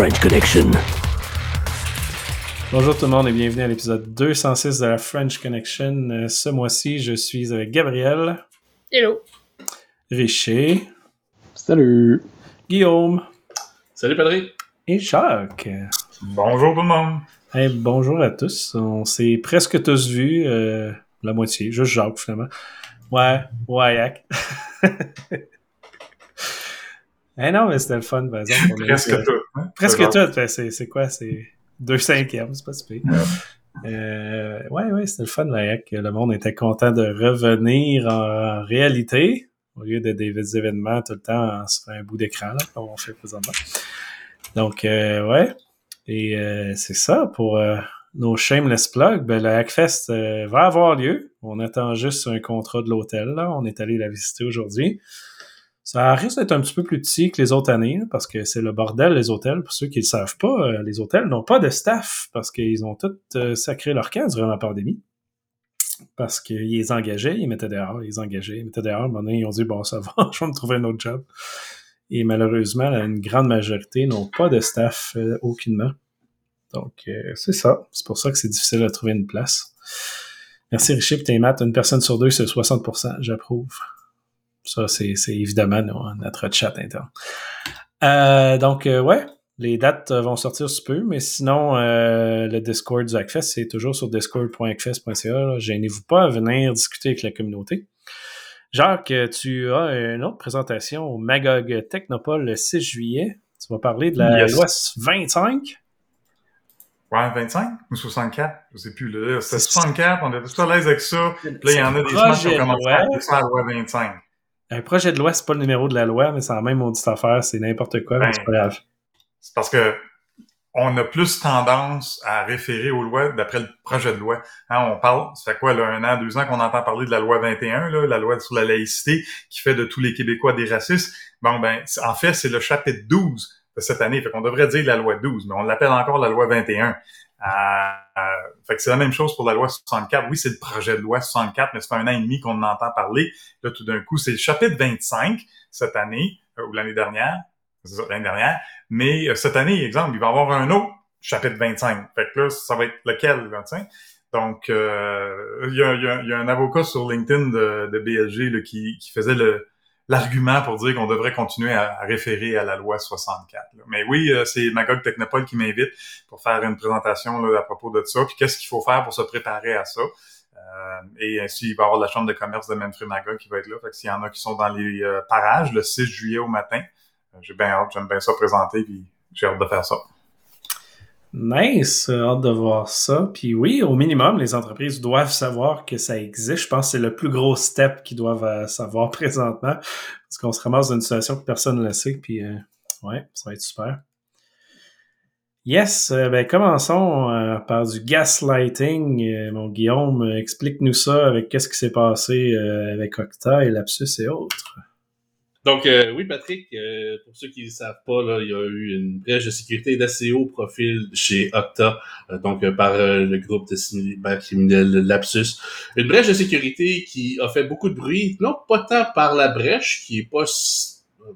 The French Connection. Bonjour tout le monde et bienvenue à l'épisode 206 de la French Connection. Euh, Ce mois-ci, je suis avec Gabriel, Hello. Richer, Salut! Guillaume Salut Patrick. et Jacques. Bonjour tout le monde. Hey, bonjour à tous. On s'est presque tous vus, euh, la moitié, juste Jacques finalement. Ouais, ouais, yak. Eh non, mais c'était le fun, par exemple. Presque tout. hein? Presque tout. Ben, c'est, quoi? C'est deux cinquièmes, c'est pas si pire. Euh, ouais, ouais, c'était le fun, la hack. Le monde était content de revenir en, réalité, au lieu de des événements tout le temps sur un bout d'écran, là, comme on fait présentement. Donc, euh, ouais. Et euh, c'est ça, pour euh, nos shameless plugs, ben, le Hackfest va avoir lieu. On attend juste un contrat de l'hôtel. On est allé la visiter aujourd'hui. Ça risque d'être un petit peu plus petit que les autres années, parce que c'est le bordel, les hôtels. Pour ceux qui ne le savent pas, euh, les hôtels n'ont pas de staff parce qu'ils ont tous euh, sacré leur camp durant la pandémie. Parce qu'ils les engageaient, ils mettaient dehors, ils engageaient, ils mettaient dehors. Donné, ils ont dit, bon, ça va, je vais me trouver un autre job. Et malheureusement, une grande majorité n'ont pas de staff euh, aucunement. Donc, euh, c'est ça. C'est pour ça que c'est difficile de trouver une place. Merci Richie tes maths. Une personne sur deux, c'est 60%. J'approuve. Ça, c'est c'est évidemment no- notre chat interne. Euh, donc, euh, ouais, les dates euh, vont sortir sous peu, mais sinon, euh, le Discord du Hackfest, c'est toujours sur discord.hackfest.ca. Gênez-vous pas à venir discuter avec la communauté. Jacques, tu as une autre présentation au Magog Technopole le 6 juillet. Tu vas parler de la Yes. loi 25. Ouais, 25 ou 64, je sais plus. C'était 64, on était tous à l'aise avec ça. Puis là, il y en a des semaines qui ont commencé à ça la loi 25. Un projet de loi, c'est pas le numéro de la loi, mais c'est la même maudite affaire, c'est n'importe quoi, mais Ben, c'est pas grave. C'est parce que on a plus tendance à référer aux lois d'après le projet de loi. Hein, on parle, ça fait quoi, là, un an, deux ans qu'on entend parler de la loi 21, là, la loi sur la laïcité, qui fait de tous les Québécois des racistes. Bon, ben, en fait, c'est le chapitre 12 de cette année. Fait qu'on devrait dire la loi 12, mais on l'appelle encore la loi 21. Fait que c'est la même chose pour la loi 64. Oui, c'est le projet de loi 64, mais c'est un an et demi qu'on en entend parler. Là, tout d'un coup, c'est le chapitre 25 cette année, euh, ou l'année dernière, ça, l'année dernière. Mais euh, cette année, exemple, il va y avoir un autre chapitre 25. Fait que là, ça va être lequel, là, tu sais? Donc, euh, il y, a, y a- y a un avocat sur LinkedIn de, de BLG là, qui, qui faisait le l'argument pour dire qu'on devrait continuer à, référer à la loi 64. là. Mais oui, euh, c'est Magog Technopole qui m'invite pour faire une présentation là, à propos de ça, puis qu'est-ce qu'il faut faire pour se préparer à ça? Euh, et ainsi, il va y avoir la Chambre de commerce de Manfred Magog qui va être là. Fait que s'il y en a qui sont dans les euh, parages le 6 juillet au matin, euh, j'ai bien hâte, j'aime bien ça présenter, puis j'ai hâte de faire ça. Nice, euh, hâte de voir ça. Puis oui, au minimum, les entreprises doivent savoir que ça existe. Je pense que c'est le plus gros step qu'ils doivent euh, savoir présentement. Parce qu'on se ramasse dans une situation que personne ne le sait. Puis euh, ouais, ça va être super. Yes, euh, ben commençons par du gaslighting. Mon Guillaume, explique-nous ça avec qu'est-ce qui s'est passé avec Octa et Lapsus et autres. Donc, euh, oui, Patrick, euh, pour ceux qui ne savent pas, il y a eu une brèche de sécurité d'assez haut profil chez Octa, euh, donc par le groupe de cybercriminels Lapsus. Une brèche de sécurité qui a fait beaucoup de bruit, non pas tant par la brèche, qui est pas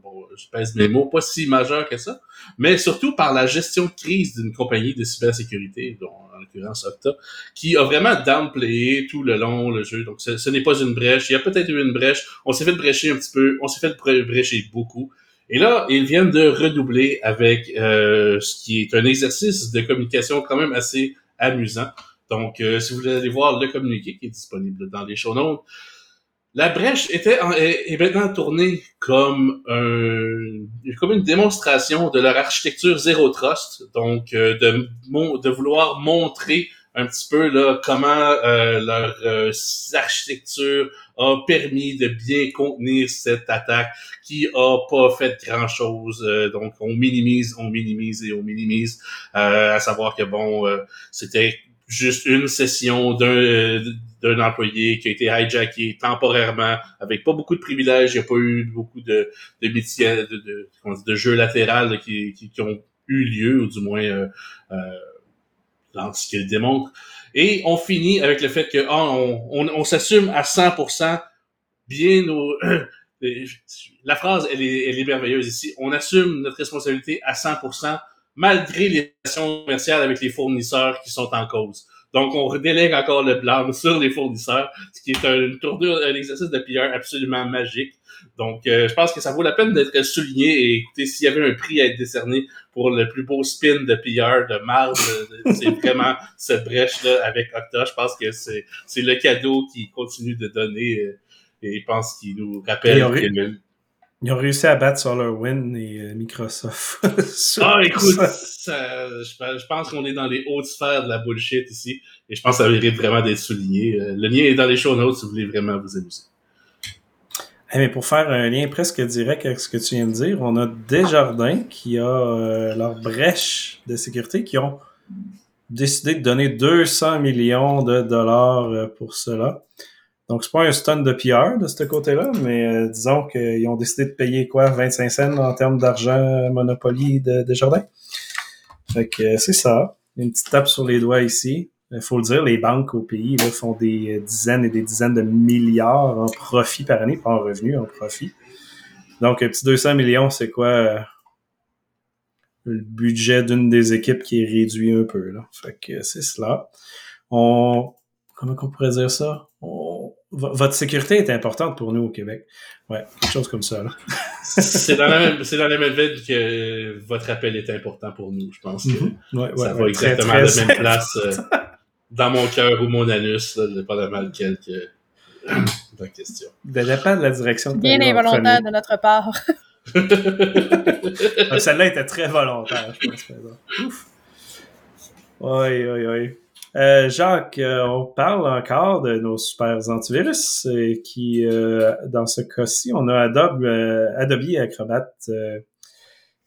bon, je pèse mes mots, pas si majeure que ça, mais surtout par la gestion de crise d'une compagnie de cybersécurité, dont en l'occurrence Octa, qui a vraiment downplayé tout le long le jeu. Donc, ce, n'est pas une brèche. Il y a peut-être eu une brèche. On s'est fait brécher un petit peu. On s'est fait bré- brécher beaucoup. Et là, ils viennent de redoubler avec euh, ce qui est un exercice de communication quand même assez amusant. Donc, euh, si vous voulez aller voir le communiqué qui est disponible dans les show notes, la brèche était est, maintenant tournée comme un, comme une démonstration de leur architecture zéro trust, donc euh, de, de vouloir montrer un petit peu là comment euh, leur euh, architecture a permis de bien contenir cette attaque qui a pas fait grand chose. donc on minimise, on minimise et on minimise, euh, à savoir que bon, euh, c'était juste une session d'un d'un employé qui a été hijacké temporairement avec pas beaucoup de privilèges, il n'y a pas eu beaucoup de de de, de, de jeux latérales qui, qui, qui ont eu lieu, ou du moins euh, euh, dans ce qu'il démontre. Et on finit avec le fait que on, on, on s'assume à 100% bien nos... La phrase, elle est, elle est merveilleuse ici. On assume notre responsabilité à 100% malgré les relations commerciales avec les fournisseurs qui sont en cause. Donc, on délègue encore le blâme sur les fournisseurs, ce qui est un tournure, un exercice de PR absolument magique. Donc, euh, je pense que ça vaut la peine d'être souligné. Et écoutez, s'il y avait un prix à être décerné pour le plus beau spin de PR de marde, c'est vraiment cette brèche-là avec Octa. Je pense que c'est le cadeau qui continue de donner euh, et je pense qu'il nous rappelle que ils ont réussi à battre SolarWind et euh, Microsoft. ah, écoute, je, pense qu'on est dans les hautes sphères de la bullshit ici. Et je pense que ça mérite vraiment d'être souligné. Euh, le lien est dans les show notes si vous voulez vraiment vous amuser. Eh, mais pour faire un lien presque direct avec ce que tu viens de dire, on a Desjardins qui a euh, leur brèche de sécurité qui ont décidé de donner 200 millions de dollars pour cela. Donc, c'est pas un stun de PR de ce côté-là, mais euh, disons qu'ils ont décidé de payer quoi, 25 cents en termes d'argent Monopoly de, Jardin. Fait que euh, c'est ça. Une petite tape sur les doigts ici. Il faut le dire, les banques au pays là, font des dizaines et des dizaines de milliards en profit par année, pas en revenus, en profit. Donc, un petit 200 millions, c'est quoi euh, le budget d'une des équipes qui est réduit un peu. Fait que c'est cela. Comment on pourrait dire ça? Votre sécurité est importante pour nous au Québec. Ouais, quelque chose comme ça. c'est dans, la même, dans la même veine que votre appel est important pour nous. Je pense que mm-hmm. ça va exactement à la même place euh, dans mon cœur ou mon anus, là, dépendamment de quelque la question. Ça dépend de la direction de Bien involontaire de notre part. Ah, celle-là était très volontaire, je pense. Ouf. Oui, oui, oui. Euh, Jacques, euh, on parle encore de nos super antivirus euh, qui, dans ce cas-ci, on a Adobe, Adobe Acrobat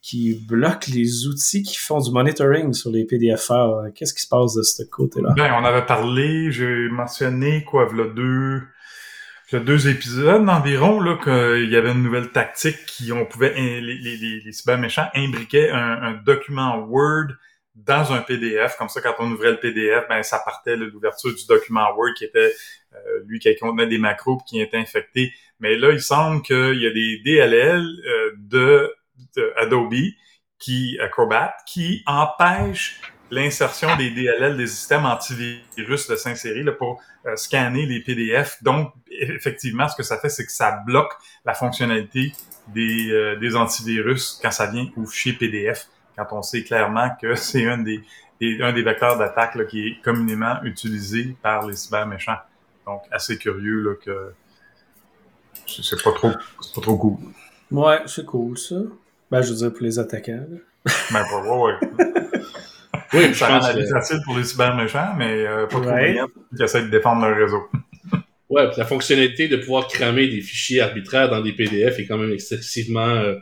qui bloque les outils qui font du monitoring sur les PDFR. Qu'est-ce qui se passe de ce côté-là? Ben, on avait parlé, j'ai mentionné quoi, le deux, deux épisodes environ, là, qu'il y avait une nouvelle tactique qui, on pouvait, les, cyber méchants imbriquaient un document Word dans un PDF. Comme ça, quand on ouvrait le PDF, ben ça partait l'ouverture du document Word qui était euh, lui qui contenait des macros qui étaient infectés. Mais là, il semble qu'il y a des DLL euh, de, Adobe qui Acrobat qui empêchent l'insertion des DLL des systèmes antivirus de s'insérer pour euh, scanner les PDF. Donc, effectivement, ce que ça fait, c'est que ça bloque la fonctionnalité des, des antivirus quand ça vient au fichier PDF quand on sait clairement que c'est un des, un des vecteurs d'attaque qui est communément utilisé par les cyber méchants. Donc, assez curieux là, que c'est pas trop, pas trop cool. Ouais, c'est cool ça. Ben, je veux dire pour les attaquants. Ben, ouais, ouais. oui, ça rend la vie facile pour les cyber méchants, mais euh, pas trop bien qui essaient de défendre leur réseau. ouais, puis la fonctionnalité de pouvoir cramer des fichiers arbitraires dans des PDF est quand même excessivement euh,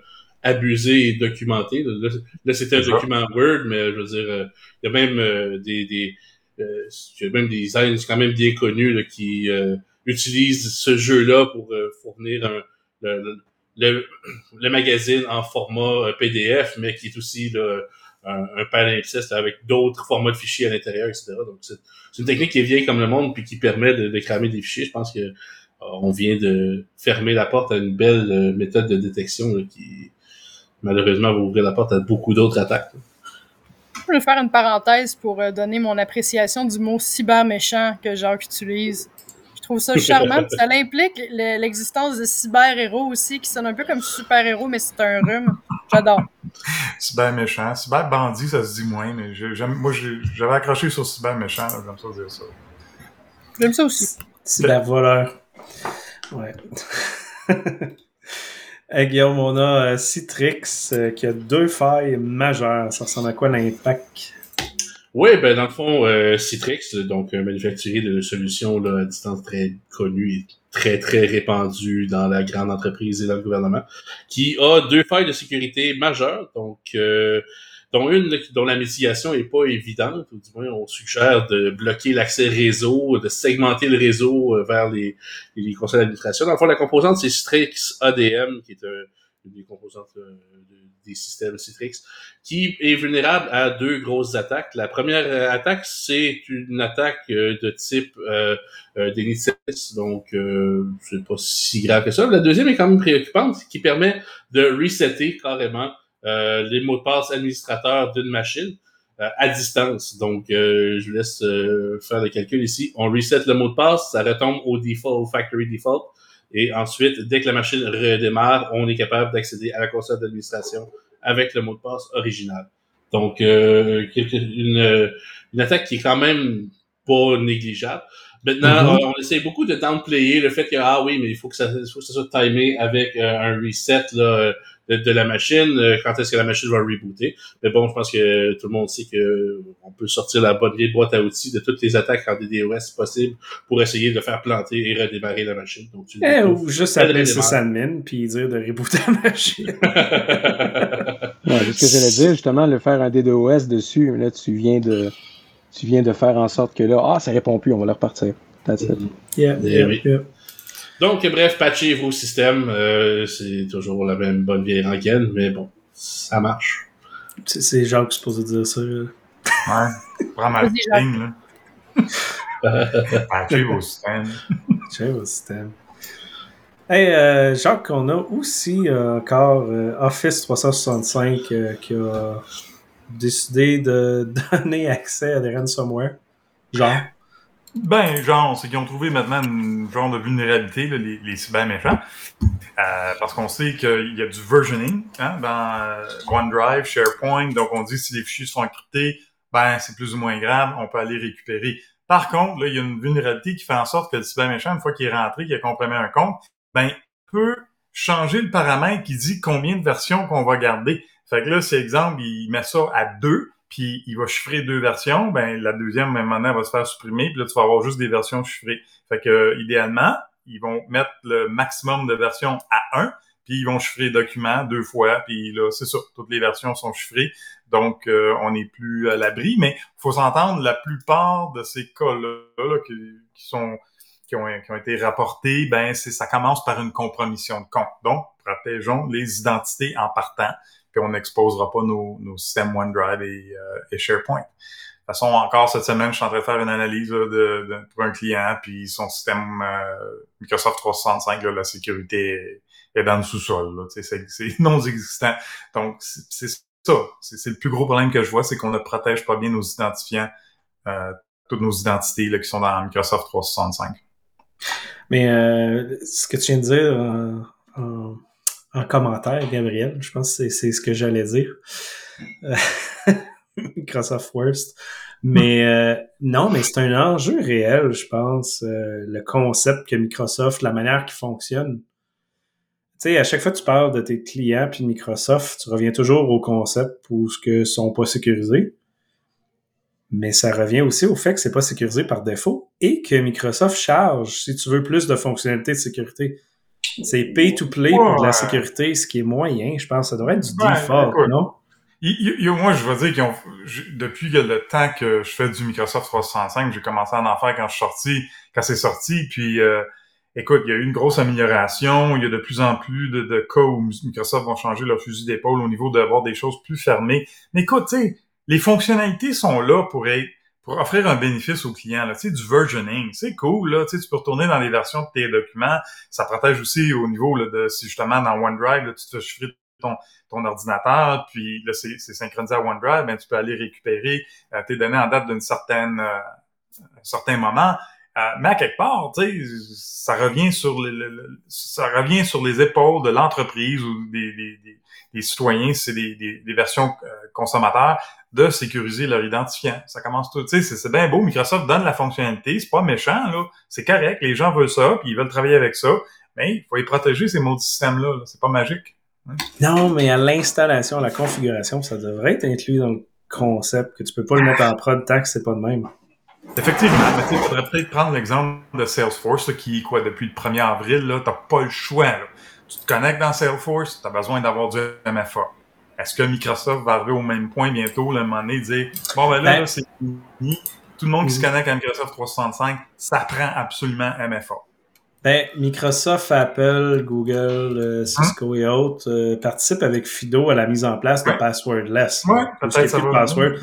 abusé et documenté. Là, c'était un document Word, mais je veux dire, euh, il y a même euh, des, des euh, il y a même des designs quand même bien connus là, qui utilisent ce jeu-là pour fournir un, le, le, magazine en format PDF, mais qui est aussi là, un, un palimpseste avec d'autres formats de fichiers à l'intérieur, etc. Donc, c'est une technique qui est vieille comme le monde, puis qui permet de, de cramer des fichiers. Je pense que on vient de fermer la porte à une belle méthode de détection qui, malheureusement, va ouvrir la porte à beaucoup d'autres attaques. Je vais faire une parenthèse pour euh, donner mon appréciation du mot cyber méchant que Jacques utilise. Je trouve ça charmant. ça implique l'existence de cyber-héros aussi, qui sonne un peu comme super-héros, mais c'est un rhume. J'adore. Cyber méchant. Cyber bandit, ça se dit moins, mais moi, j'avais accroché sur cyber méchant, j'aime ça dire ça. J'aime ça aussi. Cyber voleur. Ouais. Guillaume, on a euh, Citrix euh, qui a deux failles majeures. Ça ressemble à quoi l'impact? Oui, ben dans le fond, euh, Citrix, donc un manufacturier de solutions là, à distance très connu et très très répandu dans la grande entreprise et dans le gouvernement, qui a deux failles de sécurité majeures. Donc dont une dont la mitigation est pas évidente, ou du moins on suggère de bloquer l'accès réseau, de segmenter le réseau euh, vers les, les conseils d'administration. Fond, la composante, c'est Citrix ADM, qui est une des composantes euh, des systèmes Citrix, qui est vulnérable à deux grosses attaques. La première euh, attaque, c'est une attaque de type euh, donc c'est pas si grave que ça. La deuxième est quand même préoccupante, qui permet de resetter carrément euh, les mots de passe administrateurs d'une machine euh, à distance. Donc, euh, je vous laisse faire le calcul ici. On reset le mot de passe, ça retombe au default, au factory default. Et ensuite, dès que la machine redémarre, on est capable d'accéder à la console d'administration avec le mot de passe original. Donc, une, une attaque qui est quand même pas négligeable. Maintenant, mm-hmm. on, essaie beaucoup de downplayer le fait que, ah oui, mais il faut que ça, faut que ça soit timé avec euh, un reset là, de, la machine, euh, quand est-ce que la machine va rebooter. Mais bon, je pense que tout le monde sait que on peut sortir la bonne vieille boîte à outils de toutes les attaques en DDoS possible pour essayer de faire planter et redémarrer la machine. Donc, tu eh, ou juste appeler sysadmin puis dire de rebooter la machine. ouais, c'est ce que j'allais dire, justement, le faire un DDoS dessus, là, tu viens de tu viens de faire en sorte que là, ah, ça répond plus, on va le repartir. That's it. Yeah, eh yeah, Donc, bref, patchez vos systèmes. Euh, c'est toujours la même bonne vieille rengaine, mais bon, ça marche. C'est Jacques qui est supposé dire ça. Là. Ouais, vraiment le thing, là. patchez vos systèmes. Patchez vos systèmes. Hey, euh, Jacques, on a aussi euh, encore Office 365 qui a décidé de donner accès à des ransomware? Genre? Ben, genre, c'est qu'ils ont trouvé maintenant une genre de vulnérabilité, les, les cyber méchants. Euh, parce qu'on sait qu'il y a du versioning hein, dans euh, OneDrive, SharePoint. Donc, on dit si les fichiers sont encryptés, ben, c'est plus ou moins grave, on peut aller récupérer. Par contre, là, il y a une vulnérabilité qui fait en sorte que le cyber méchant, une fois qu'il est rentré, qu'il a comprimé un compte, ben, peut changer le paramètre qui dit combien de versions qu'on va garder. Fait que là, si exemple, il met ça à deux, puis il va chiffrer deux versions, ben la deuxième, même maintenant, elle va se faire supprimer, puis là, tu vas avoir juste des versions chiffrées. Fait que idéalement, ils vont mettre le maximum de versions à un, puis ils vont chiffrer les documents deux fois, puis là, c'est ça, toutes les versions sont chiffrées, donc euh, on n'est plus à l'abri, mais faut s'entendre, la plupart de ces cas-là qui, sont qui ont, qui ont été rapportés, ben c'est ça commence par une compromission de compte. Donc, protégeons les identités en partant puis on n'exposera pas nos, nos, systèmes OneDrive et, euh, et, SharePoint. De toute façon, encore cette semaine, je suis en train de faire une analyse de, de, pour un client, puis son système euh, Microsoft 365, là, la sécurité est, dans le sous-sol. C'est non existant. Donc, c'est ça. C'est le plus gros problème que je vois, c'est qu'on ne protège pas bien nos identifiants, euh, toutes nos identités là, qui sont dans Microsoft 365. Mais euh, ce que tu viens de dire en commentaire, Gabriel. Je pense que c'est ce que j'allais dire. Euh, Microsoft Worst. Mais euh, non, mais c'est un enjeu réel, je pense, euh, le concept que Microsoft, la manière qui fonctionne. Tu sais, à chaque fois que tu parles de tes clients puis Microsoft, tu reviens toujours au concept pour ce que sont pas sécurisés. Mais ça revient aussi au fait que c'est pas sécurisé par défaut et que Microsoft charge si tu veux plus de fonctionnalités de sécurité. C'est pay to play pour la sécurité, ce qui est moyen, je pense. Ça devrait être du default, non? moi, je veux dire qu'ils ont, depuis le temps que je fais du Microsoft 365, j'ai commencé à en faire quand je suis sorti, quand c'est sorti, puis euh, écoute, il y a eu une grosse amélioration, il y a de plus en plus de, de cas où Microsoft vont changer leur fusil d'épaule au niveau d'avoir des choses plus fermées. Mais écoute, les fonctionnalités sont là pour être pour offrir un bénéfice au client. Là. Tu sais, du versioning, c'est cool. Là. Tu, sais, tu peux retourner dans les versions de tes documents. Ça protège aussi au niveau là, de si justement dans OneDrive, là, tu te chiffres ton, ton ordinateur, puis là, c'est, synchronisé à OneDrive, ben, tu peux aller récupérer euh, tes données en date d'une certaine euh, un certain moment. Mais à quelque part, ça revient sur les, ça revient sur les épaules de l'entreprise ou des, des, citoyens, c'est des, des, versions euh, consommateurs de sécuriser leur identifiant. Ça commence tout, tu sais, c'est bien beau. Microsoft donne la fonctionnalité, c'est pas méchant là, c'est correct. Les gens veulent ça, puis ils veulent travailler avec ça, mais il faut les protéger ces mots systèmes-là. c'est pas magique. Non, mais à l'installation, la configuration, ça devrait être inclus dans le concept que tu peux pas le mettre en prod que c'est pas de même. Effectivement, mais il faudrait peut-être prendre l'exemple de Salesforce, qui, quoi, depuis le 1er avril, là, t'as pas le choix. Là. Tu te connectes dans Salesforce, tu as besoin d'avoir du MFA. Est-ce que Microsoft va arriver au même point bientôt, le moment donné, dire Bon, ben là, ben, c'est fini. Tout le monde qui se connecte à Microsoft 365, ça prend absolument MFA. Ben, Microsoft, Apple, Google, euh, Cisco et autres euh, participent avec Fido à la mise en place de passwordless. Ouais, peut-être ça password.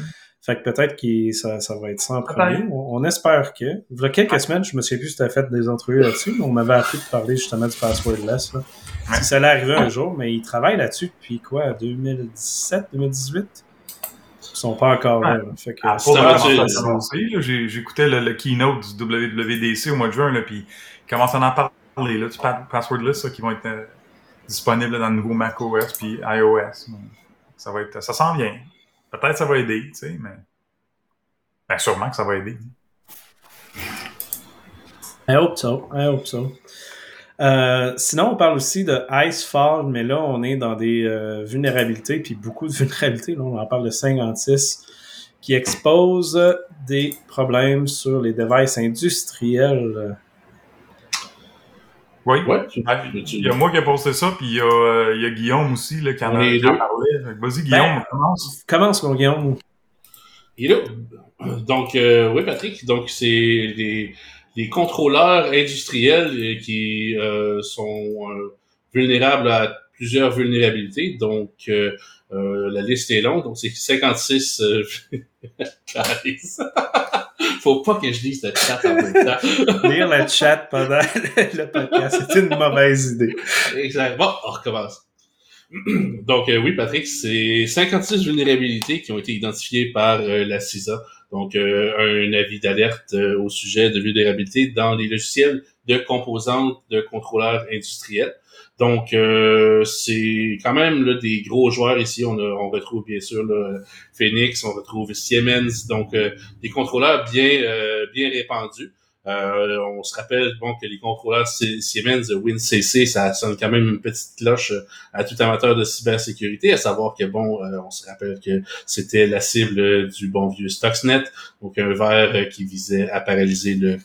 Fait que peut-être que ça, ça va être ça en premier. On, on espère que. Il y a quelques semaines, je me souviens plus si tu as fait des entrevues là-dessus, mais on m'avait appris de parler justement du passwordless. Là. Si ça allait arriver un jour, mais ils travaillent là-dessus depuis quoi, 2017, 2018? Ils sont pas encore là. là. Fait que, Ah, J'écoutais le, le keynote du WWDC au mois de juin, là, puis ils commencent à en parler, là, du pa- passwordless, là, qui vont être euh, disponibles dans le nouveau macOS puis iOS. Ça va être, ça s'en vient. Peut-être ça va aider, tu sais, mais ben, sûrement que ça va aider. I hope so. I hope so. Euh, sinon, on parle aussi de Icefall, mais là, on est dans des euh, vulnérabilités, puis beaucoup de vulnérabilités. On en parle de 56, qui expose des problèmes sur les devices industriels. Oui. Ouais, tu- tu- Il y a moi qui ai posté ça, puis il y, a, euh, il y a Guillaume aussi là, qui en a qui en parlait. Vas-y, Guillaume, Ben, commence. Commence, mon Guillaume. Il est là. Donc, euh, oui, Patrick, donc c'est les, les contrôleurs industriels euh, qui euh, sont euh, vulnérables à plusieurs vulnérabilités. Donc, euh, euh, la liste est longue. Donc, c'est 56 euh, Clarisse. Faut pas que je lise le chat en même temps. Lire le chat pendant le podcast, c'est une mauvaise idée. Exact. Bon, on recommence. Donc, euh, oui, Patrick, c'est 56 vulnérabilités qui ont été identifiées par euh, la CISA. Donc, euh, un avis d'alerte euh, au sujet de vulnérabilité dans les logiciels de composantes de contrôleurs industriels. Donc, euh, c'est quand même là, des gros joueurs ici. On, a- retrouve bien sûr là, Phoenix, on retrouve Siemens, donc euh, des contrôleurs bien, euh, bien répandus. Euh, on se rappelle bon que les contrôleurs Sie- Siemens WinCC, ça sonne quand même une petite cloche à tout amateur de cybersécurité, à savoir que bon, on se rappelle que c'était la cible du bon vieux Stuxnet, donc un verre qui visait à paralyser le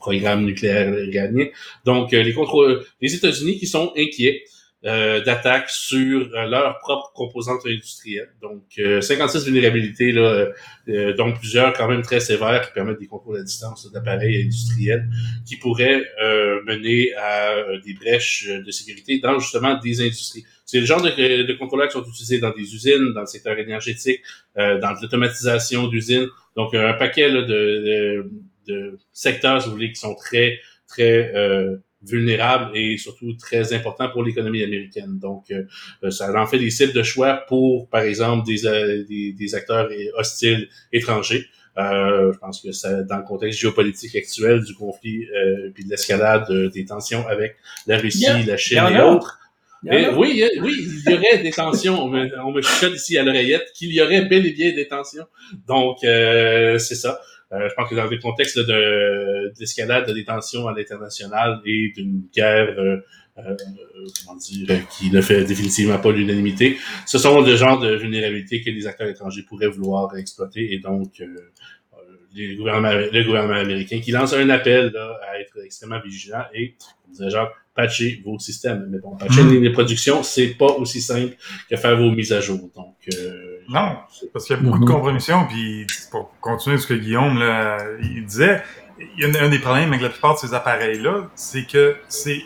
programme nucléaire iranien. Donc euh, les contrôleurs, les États-Unis qui sont inquiets euh, d'attaques sur euh, leurs propres composantes industrielles. Donc, euh, 56 vulnérabilités, là, euh, euh, dont plusieurs quand même très sévères qui permettent des contrôles à distance d'appareils industriels qui pourraient mener à des brèches de sécurité dans justement des industries. C'est le genre de, de contrôleurs qui sont utilisés dans des usines, dans le secteur énergétique, dans l'automatisation d'usines. Donc, un paquet là, de, de, de secteurs, si vous voulez, qui sont très, très euh, vulnérables et surtout très importants pour l'économie américaine. Donc, euh, ça en fait des cibles de choix pour, par exemple, des, euh, des, des acteurs hostiles étrangers. Euh, je pense que ça, dans le contexte géopolitique actuel du conflit euh, puis de l'escalade euh, des tensions avec la Russie, la Chine et autres. A. oui, oui, il y aurait des tensions. On me, on me chuchote ici à l'oreillette qu'il y aurait bel et bien des tensions. Donc, euh, c'est ça. Euh, je pense que dans le contexte là, de d'escalade des tensions à l'international et d'une guerre, euh, euh, comment dire, euh, qui ne fait définitivement pas l'unanimité, ce sont le genre de vulnérabilités que les acteurs étrangers pourraient vouloir exploiter. Et donc euh, euh, les gouvernements, le gouvernement américain qui lance un appel là, à être extrêmement vigilant et, disait Jacques, patcher vos systèmes. Mais bon, patcher Mm. les, productions, c'est pas aussi simple que faire vos mises à jour. Donc, euh, Non, parce qu'il y a beaucoup de compromissions, puis pour continuer ce que Guillaume là, il disait, il y a un, un des problèmes avec la plupart de ces appareils-là, c'est que c'est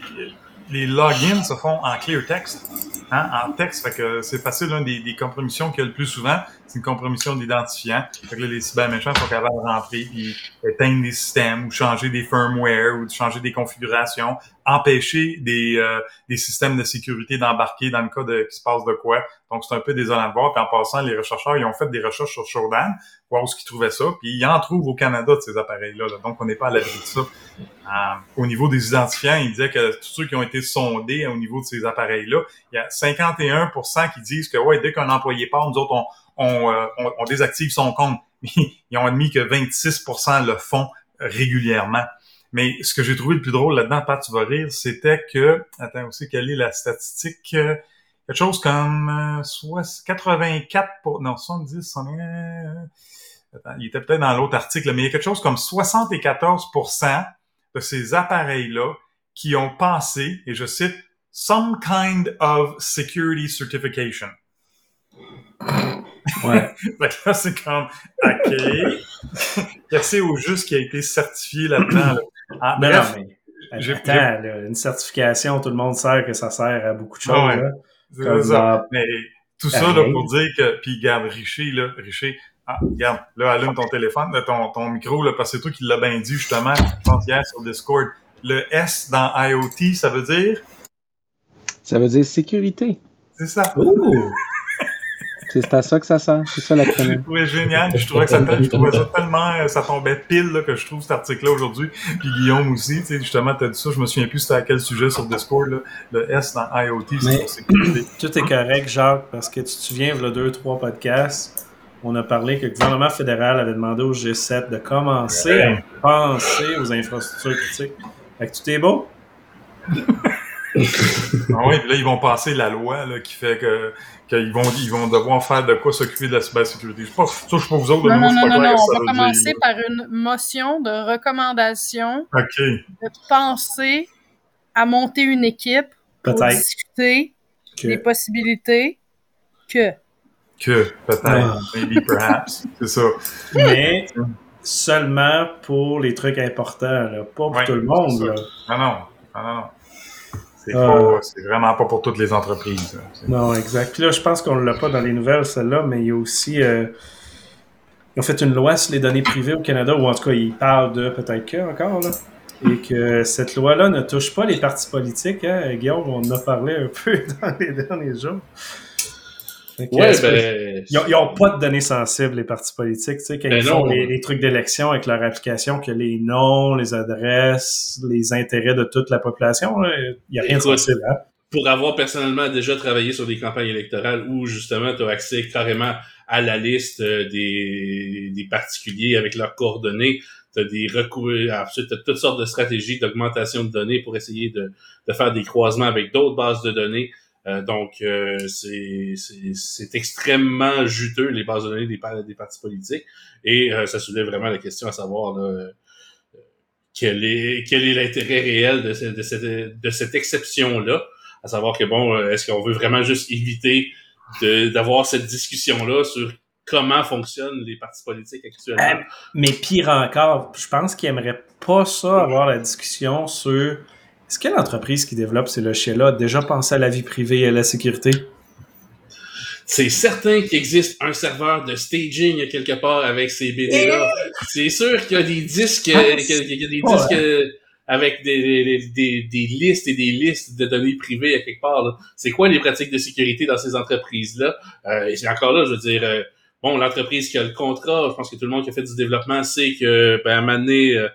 les logins se font en clear text, hein, en texte, fait que c'est facile, l'une des, des compromissions qu'il y a le plus souvent, une compromission d'identifiant. Fait que là, les cyberméchants sont capables de rentrer puis éteindre des systèmes ou changer des firmware ou changer des configurations, empêcher des, euh, des systèmes de sécurité d'embarquer dans le cas de qu'il se passe de quoi. Donc, c'est un peu désolant de voir. Puis en passant, les rechercheurs, ils ont fait des recherches sur Shodan, voir où qu'ils trouvaient ça. Puis ils en trouvent au Canada de ces appareils-là. là. Donc, on n'est pas à l'abri de ça. Euh, au niveau des identifiants, ils disaient que tous ceux qui ont été sondés au niveau de ces appareils-là, il y a 51% qui disent que ouais, dès qu'un employé part, nous autres, on, on, euh, on, on désactive son compte. Ils ont admis que 26% le font régulièrement. Mais ce que j'ai trouvé le plus drôle là-dedans, Pat, tu vas rire, c'était que, attends aussi, quelle est la statistique? Euh, Quelque chose comme euh, soit 84 pour, non, 70, 100, euh, il était peut-être dans l'autre article, mais il y a quelque chose comme 74% de ces appareils-là qui ont passé, et je cite, some kind of security certification. Ouais. Fait que là, c'est comme, OK. Merci au juste qui a été certifié là-dedans. là. Ah, Non, bref, non, mais j'ai- attends, là, une certification, tout le monde sait que ça sert à beaucoup de choses. Ah ouais. là. c'est Comme ça. Mais tout ça là, pour dire que, puis garde Richer, là, Richer, Ah, regarde, là, allume ton téléphone, là, ton, ton micro, là, parce que c'est toi qui l'as bien dit, justement, je pense hier sur Discord. Le S dans IoT, ça veut dire? Ça veut dire sécurité. C'est ça. Ouh! C'est à ça que ça sert. C'est ça. Oui, génial. Je trouvais, que ça, je trouvais ça tellement, euh, ça tombait pile là, que je trouve cet article-là aujourd'hui. Puis Guillaume aussi, tu sais, justement, t'as dit ça. Je me souviens plus c'était à quel sujet sur Discord. Là. Le S dans IoT, c'est sécurité. Tout est correct, Jacques, parce que tu te souviens, il y a deux, trois podcasts, on a parlé que le gouvernement fédéral avait demandé au G7 de commencer à penser aux infrastructures critiques. Fait que tout est beau? Ah oui, puis là, ils vont passer la loi là, qui fait que qu'ils vont, ils vont devoir faire de quoi s'occuper de la cybersécurité. Je sais pas, ça, je sais pas vous autres, Non, non, non, non, non. On va commencer dire, par une motion de recommandation de penser à monter une équipe pour Peut-être discuter des possibilités que. Que, peut-être, Ah. maybe, perhaps. C'est ça. Mais seulement pour les trucs importants, là. pas pour Ouais, tout le monde. Là. Non, non, non, non, non. C'est pas, c'est vraiment pas pour toutes les entreprises. Non, exact. Puis là, je pense qu'on l'a pas dans les nouvelles, celle-là, mais il y a aussi. euh, ils ont fait une loi sur les données privées au Canada, ou en tout cas, ils parlent de peut-être que encore, là. Et que cette loi-là ne touche pas les partis politiques. Hein? Guillaume, on en a parlé un peu dans les derniers jours. Que, Ouais, ben. Ils n'ont pas de données sensibles, les partis politiques. Tu sais, quand Ben ils font les, les trucs d'élection avec leur application, que les noms, les adresses, les intérêts de toute la population, il n'y a rien de sensible. Hein? pour avoir personnellement déjà travaillé sur des campagnes électorales où justement tu as accès carrément à la liste euh, des, des particuliers avec leurs coordonnées, tu as des recours, ensuite tu toutes sortes de stratégies d'augmentation de données pour essayer de, de faire des croisements avec d'autres bases de données. Euh, donc euh, c'est extrêmement juteux les bases de données des, des partis politiques et euh, ça soulève vraiment la question à savoir là, euh, quel est quel est l'intérêt réel de, de cette, de cette exception là à savoir que bon, euh, est-ce qu'on veut vraiment juste éviter d'avoir cette discussion-là sur comment fonctionnent les partis politiques actuellement? Euh, Mais pire encore, je pense qu'ils aimeraient pas ça, avoir la discussion sur est-ce que l'entreprise qui développe ces logiciels-là a déjà pensé à la vie privée et à la sécurité? C'est certain qu'il existe un serveur de staging quelque part avec ces BD-là. C'est sûr qu'il y a des disques, Ah, qu'il y a- des disques euh, avec des, des, des, des listes et des listes de données privées à quelque part. C'est quoi les pratiques de sécurité dans ces entreprises-là? Euh, et c'est encore là, je veux dire, euh, bon, l'entreprise qui a le contrat, je pense que tout le monde qui a fait du développement sait que, ben, à un moment donné, euh,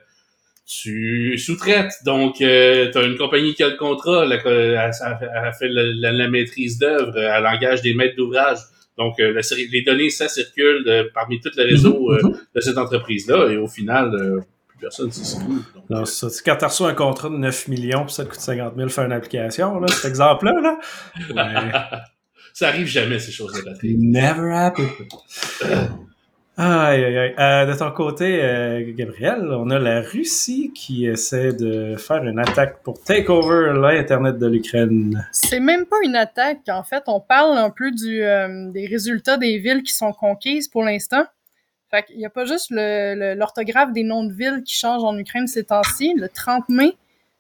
tu sous-traites. Donc, euh, tu as une compagnie qui a le contrat, elle, elle- elle fait la, la- la maîtrise d'œuvre, elle engage des maîtres d'ouvrage. Donc, euh, la- les données, ça circule euh, parmi tout le réseau euh, de cette entreprise-là. Et au final, euh, plus personne c'est où. Donc, euh, ça. Quand tu reçois un contrat de 9 millions puis ça te coûte 50 000 faire une application, là, cet exemple-là, là, ouais. ça arrive jamais, ces choses-là. Never happen. Aïe, aïe, aïe. Euh, de ton côté, euh, Gabriel, on a la Russie qui essaie de faire une attaque pour take over l'Internet de l'Ukraine. C'est même pas une attaque. En fait, on parle un peu euh, des résultats des villes qui sont conquises pour l'instant. Fait qu'il y a pas juste l'orthographe des noms de villes qui changent en Ukraine ces temps-ci. Le 30 mai,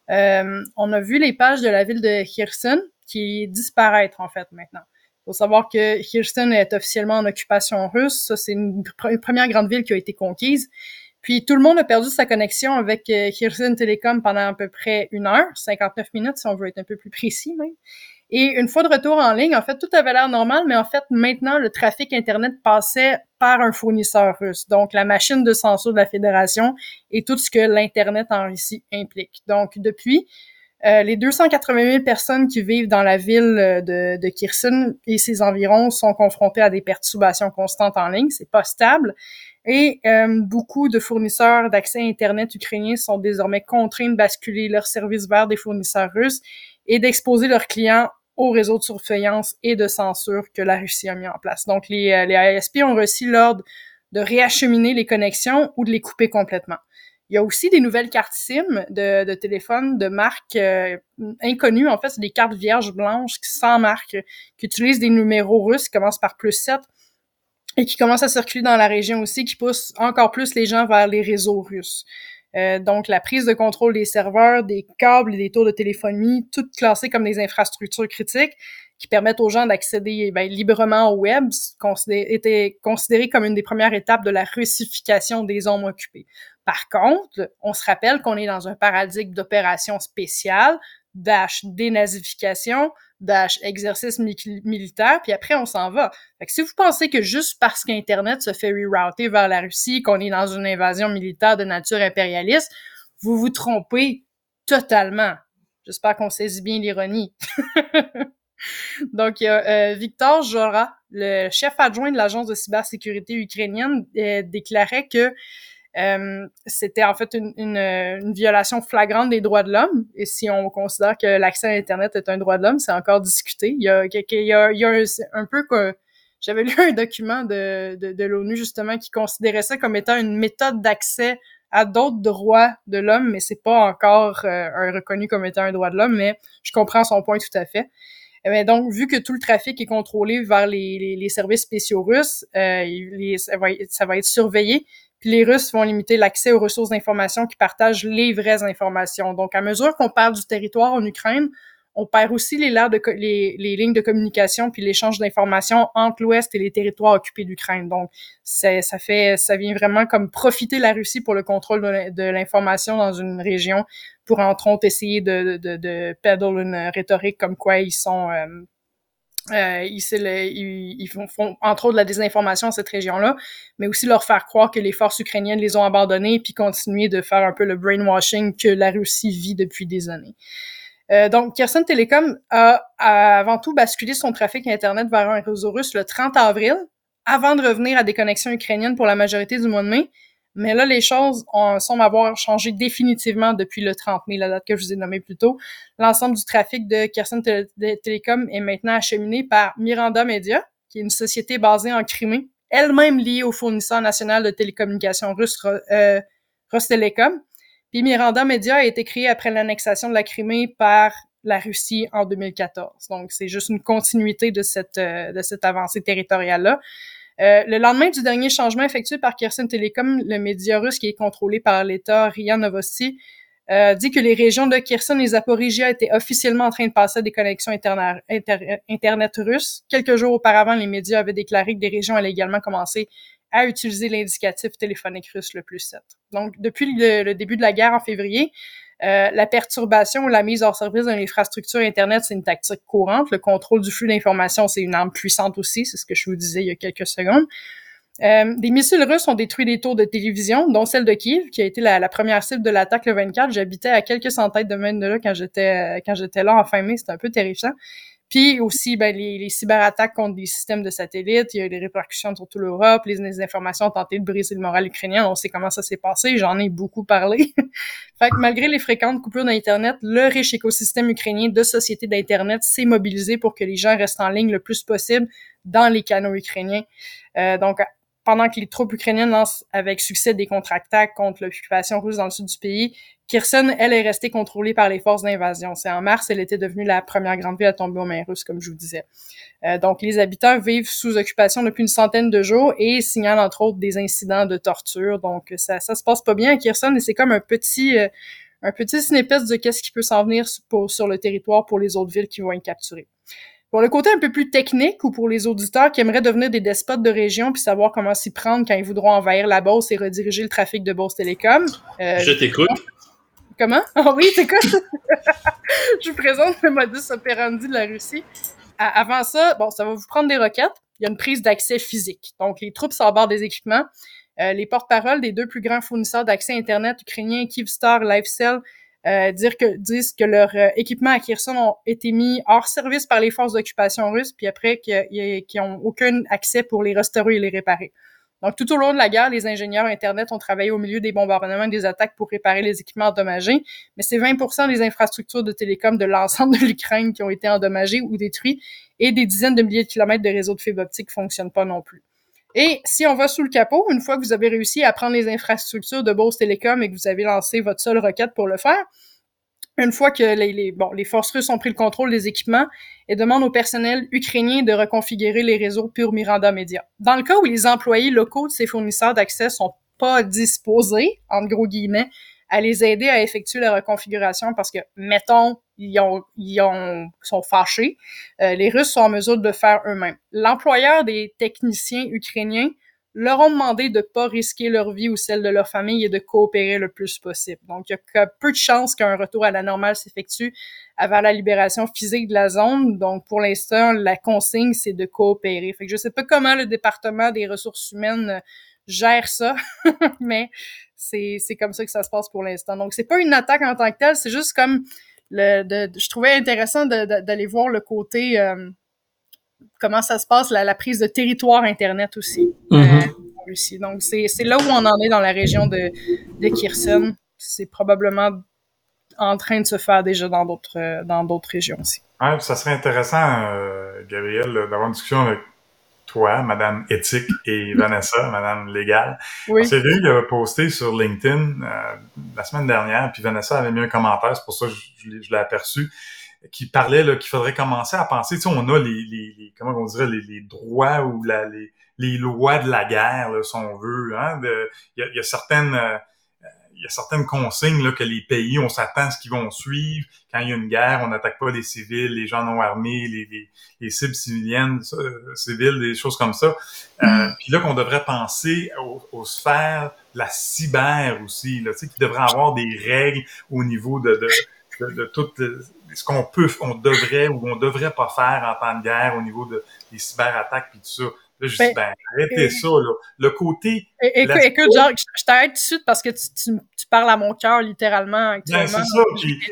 on a vu les pages de la ville de Kherson qui disparaître, en fait, maintenant. Faut savoir que Kherson est officiellement en occupation russe. Ça, c'est une pr- première grande ville qui a été conquise. Puis tout le monde a perdu sa connexion avec euh, Kherson Telecom pendant à peu près une heure, 59 minutes si on veut être un peu plus précis même. Et une fois de retour en ligne, en fait, tout avait l'air normal, mais en fait, maintenant, le trafic Internet passait par un fournisseur russe. Donc, la machine de censure de la Fédération et tout ce que l'Internet en Russie implique. Donc, depuis, euh, les 280 000 personnes qui vivent dans la ville euh, de, de Kherson et ses environs sont confrontées à des perturbations constantes en ligne. C'est pas stable. Et euh, beaucoup de fournisseurs d'accès Internet ukrainiens sont désormais contraints de basculer leurs services vers des fournisseurs russes et d'exposer leurs clients au réseau de surveillance et de censure que la Russie a mis en place. Donc, les, euh, les ASP ont reçu l'ordre de réacheminer les connexions ou de les couper complètement. Il y a aussi des nouvelles cartes SIM de, de téléphone de marques euh, inconnues. En fait, c'est des cartes vierges blanches sans marque qui utilisent des numéros russes qui commencent par plus 7 et qui commencent à circuler dans la région aussi, qui poussent encore plus les gens vers les réseaux russes. Euh, donc, la prise de contrôle des serveurs, des câbles et des tours de téléphonie, toutes classées comme des infrastructures critiques. qui permettent aux gens d'accéder ben, librement au web était considéré comme une des premières étapes de la russification des zones occupées. Par contre, on se rappelle qu'on est dans un paradigme d'opération spéciale, dash dénazification, exercice militaire, puis après on s'en va. Fait si vous pensez que juste parce qu'Internet se fait rerouter vers la Russie, qu'on est dans une invasion militaire de nature impérialiste, vous vous trompez totalement. J'espère qu'on saisit bien l'ironie. Donc, euh, Victor Jora, le chef adjoint de l'agence de cybersécurité ukrainienne, euh, déclarait que euh, c'était en fait une, une, violation flagrante des droits de l'homme. Et si on considère que l'accès à Internet est un droit de l'homme, c'est encore discuté. Il y a, y a, un, peu que j'avais lu un document de, de, l'ONU justement qui considérait ça comme étant une méthode d'accès à d'autres droits de l'homme, mais c'est pas encore un reconnu comme étant un droit de l'homme, mais je comprends son point tout à fait. Eh donc, vu que tout le trafic est contrôlé vers les, services spéciaux russes, euh, ça, va, ça, va, être surveillé. Puis les Russes vont limiter l'accès aux ressources d'information qui partagent les vraies informations. Donc, à mesure qu'on perd du territoire en Ukraine, on perd aussi les, lignes de communication puis l'échange d'informations entre l'Ouest et les territoires occupés d'Ukraine. Donc, ça fait, ça vient vraiment comme profiter la Russie pour le contrôle de l'information dans une région pour entre autres essayer de, de, de une rhétorique comme quoi ils sont euh, euh, ils, font, entre autres de la désinformation à cette région-là, mais aussi leur faire croire que les forces ukrainiennes les ont abandonnés, puis continuer de faire un peu le brainwashing que la Russie vit depuis des années. Euh, donc, Kherson Telecom a, avant tout basculé son trafic Internet vers un réseau russe le 30 avril, avant de revenir à des connexions ukrainiennes pour la majorité du mois de mai, mais là, les choses ont, semblent avoir changé définitivement depuis le 30 mai, la date que je vous ai nommée plus tôt. L'ensemble du trafic de Kherson Telecom est maintenant acheminé par Miranda Media, qui est une société basée en Crimée, elle-même liée au fournisseur national de télécommunications russe euh, Rostelecom. Puis Miranda Media a été créé après l'annexation de la Crimée par la Russie en 2014. Donc, c'est juste une continuité de cette, euh, de cette avancée territoriale-là. Euh, le lendemain du dernier changement effectué par Kherson Telecom, le média russe qui est contrôlé par l'État RIA Novosti, euh, dit que les régions de Kherson et Zaporizhia étaient officiellement en train de passer à des connexions Internet russes. Quelques jours auparavant, les médias avaient déclaré que des régions allaient également commencer à utiliser l'indicatif téléphonique russe le plus 7. Donc, depuis le, début de la guerre en février, euh, la perturbation ou la mise hors service d'une infrastructure Internet, c'est une tactique courante. Le contrôle du flux d'informations, c'est une arme puissante aussi, c'est ce que je vous disais il y a quelques secondes. Euh, des missiles russes ont détruit des tours de télévision, dont celle de Kiev, qui a été la, première cible de l'attaque le 24. J'habitais à quelques centaines de mètres de là quand j'étais quand j'étais là en fin mai. C'était un peu terrifiant. Puis aussi, ben, les, les, cyberattaques contre des systèmes de satellites, il y a eu des répercussions sur toute l'Europe, les, les, informations ont tenté de briser le moral ukrainien, on sait comment ça s'est passé, j'en ai beaucoup parlé. fait que malgré les fréquentes coupures d'Internet, le riche écosystème ukrainien de sociétés d'Internet s'est mobilisé pour que les gens restent en ligne le plus possible dans les canaux ukrainiens. Euh, donc, pendant que les troupes ukrainiennes lancent avec succès des contre-attaques contre l'occupation russe dans le sud du pays, Kherson, elle, est restée contrôlée par les forces d'invasion. C'est en mars, elle était devenue la première grande ville à tomber aux mains russes, comme je vous disais. Euh, donc, les habitants vivent sous occupation depuis une centaine de jours et signalent entre autres des incidents de torture. Donc, ça, ça se passe pas bien à Kherson et c'est comme un petit, euh, un petit de qu'est-ce qui peut s'en venir sur le territoire pour les autres villes qui vont être capturées. Pour le côté un peu plus technique ou pour les auditeurs qui aimeraient devenir des despotes de région puis savoir comment s'y prendre quand ils voudront envahir la Beauce et rediriger le trafic de Beauce Télécom. Euh, je t'écoute. Comment? Ah oui, t'écoutes? je vous présente le modus operandi de la Russie. avant ça, bon, ça va vous prendre des requêtes. Il y a une prise d'accès physique. Donc, les troupes s'embarquent des équipements. Euh, les porte-paroles des deux plus grands fournisseurs d'accès Internet ukrainiens, Kyivstar, LifeCell, euh, dire que disent que leurs euh, équipements à Kherson ont été mis hors service par les forces d'occupation russes, puis après qu'ils n'ont aucun accès pour les restaurer et les réparer. Donc, tout au long de la guerre, les ingénieurs Internet ont travaillé au milieu des bombardements et des attaques pour réparer les équipements endommagés, mais c'est 20% des infrastructures de télécom de l'ensemble de l'Ukraine qui ont été endommagées ou détruites, et des dizaines de milliers de kilomètres de réseaux de fibre optique fonctionnent pas non plus. Et si on va sous le capot, une fois que vous avez réussi à prendre les infrastructures de Bose Telecom et que vous avez lancé votre seule requête pour le faire, une fois que les, forces russes ont pris le contrôle des équipements, et demandent au personnel ukrainien de reconfigurer les réseaux pur Miranda Media. Dans le cas où les employés locaux de ces fournisseurs d'accès sont pas disposés, en gros guillemets, à les aider à effectuer la reconfiguration parce que, mettons, ils, ont, ils ont, sont fâchés. Euh, les Russes sont en mesure de le faire eux-mêmes. L'employeur des techniciens ukrainiens leur ont demandé de pas risquer leur vie ou celle de leur famille et de coopérer le plus possible. Donc, il y a peu de chances qu'un retour à la normale s'effectue avant la libération physique de la zone. Donc, pour l'instant, la consigne, c'est de coopérer. Fait que je sais pas comment le département des ressources humaines euh, gère ça, mais c'est comme ça que ça se passe pour l'instant. Donc, c'est pas une attaque en tant que telle, c'est juste comme le, de, je trouvais intéressant d'aller voir le côté euh, comment ça se passe, la, la, prise de territoire Internet aussi. Mm-hmm. euh, Donc, c'est, c'est là où on en est dans la région de, de Kherson. C'est probablement en train de se faire déjà dans d'autres dans d'autres régions aussi. Ouais, ça serait intéressant, euh, Gabriel, d'avoir une discussion avec toi, Madame Éthique, et Vanessa, Madame Légale. Oui. C'est lui qui a posté sur LinkedIn euh, la semaine dernière, puis Vanessa avait mis un commentaire, c'est pour ça que je, je l'ai aperçu, qui parlait qu'il faudrait commencer à penser, tu sais, on a les, les, les comment on dirait, les, les droits ou la, les, les lois de la guerre, là, si on veut. Hein, il y, a, y a certaines... Euh, il y a certaines consignes là, que les pays, on s'attend à ce qu'ils vont suivre. Quand il y a une guerre, on n'attaque pas les civils, les gens non armés, les, les, les cibles civiliennes, euh, civiles, des choses comme ça. Euh, mm. puis là, qu'on devrait penser aux, aux, sphères de la cyber aussi, là, tu sais, qu'il devrait avoir des règles au niveau de, de, de, de tout ce qu'on peut, on devrait ou on devrait pas faire en temps de guerre au niveau de, des cyberattaques puis tout ça. Là, je ben, dis, ben, arrêtez ça, là. Le côté. Écoute, écoute genre, je t'arrête tout de suite parce que tu, tu, tu parles à mon cœur littéralement actuellement. Ben, c'est ça.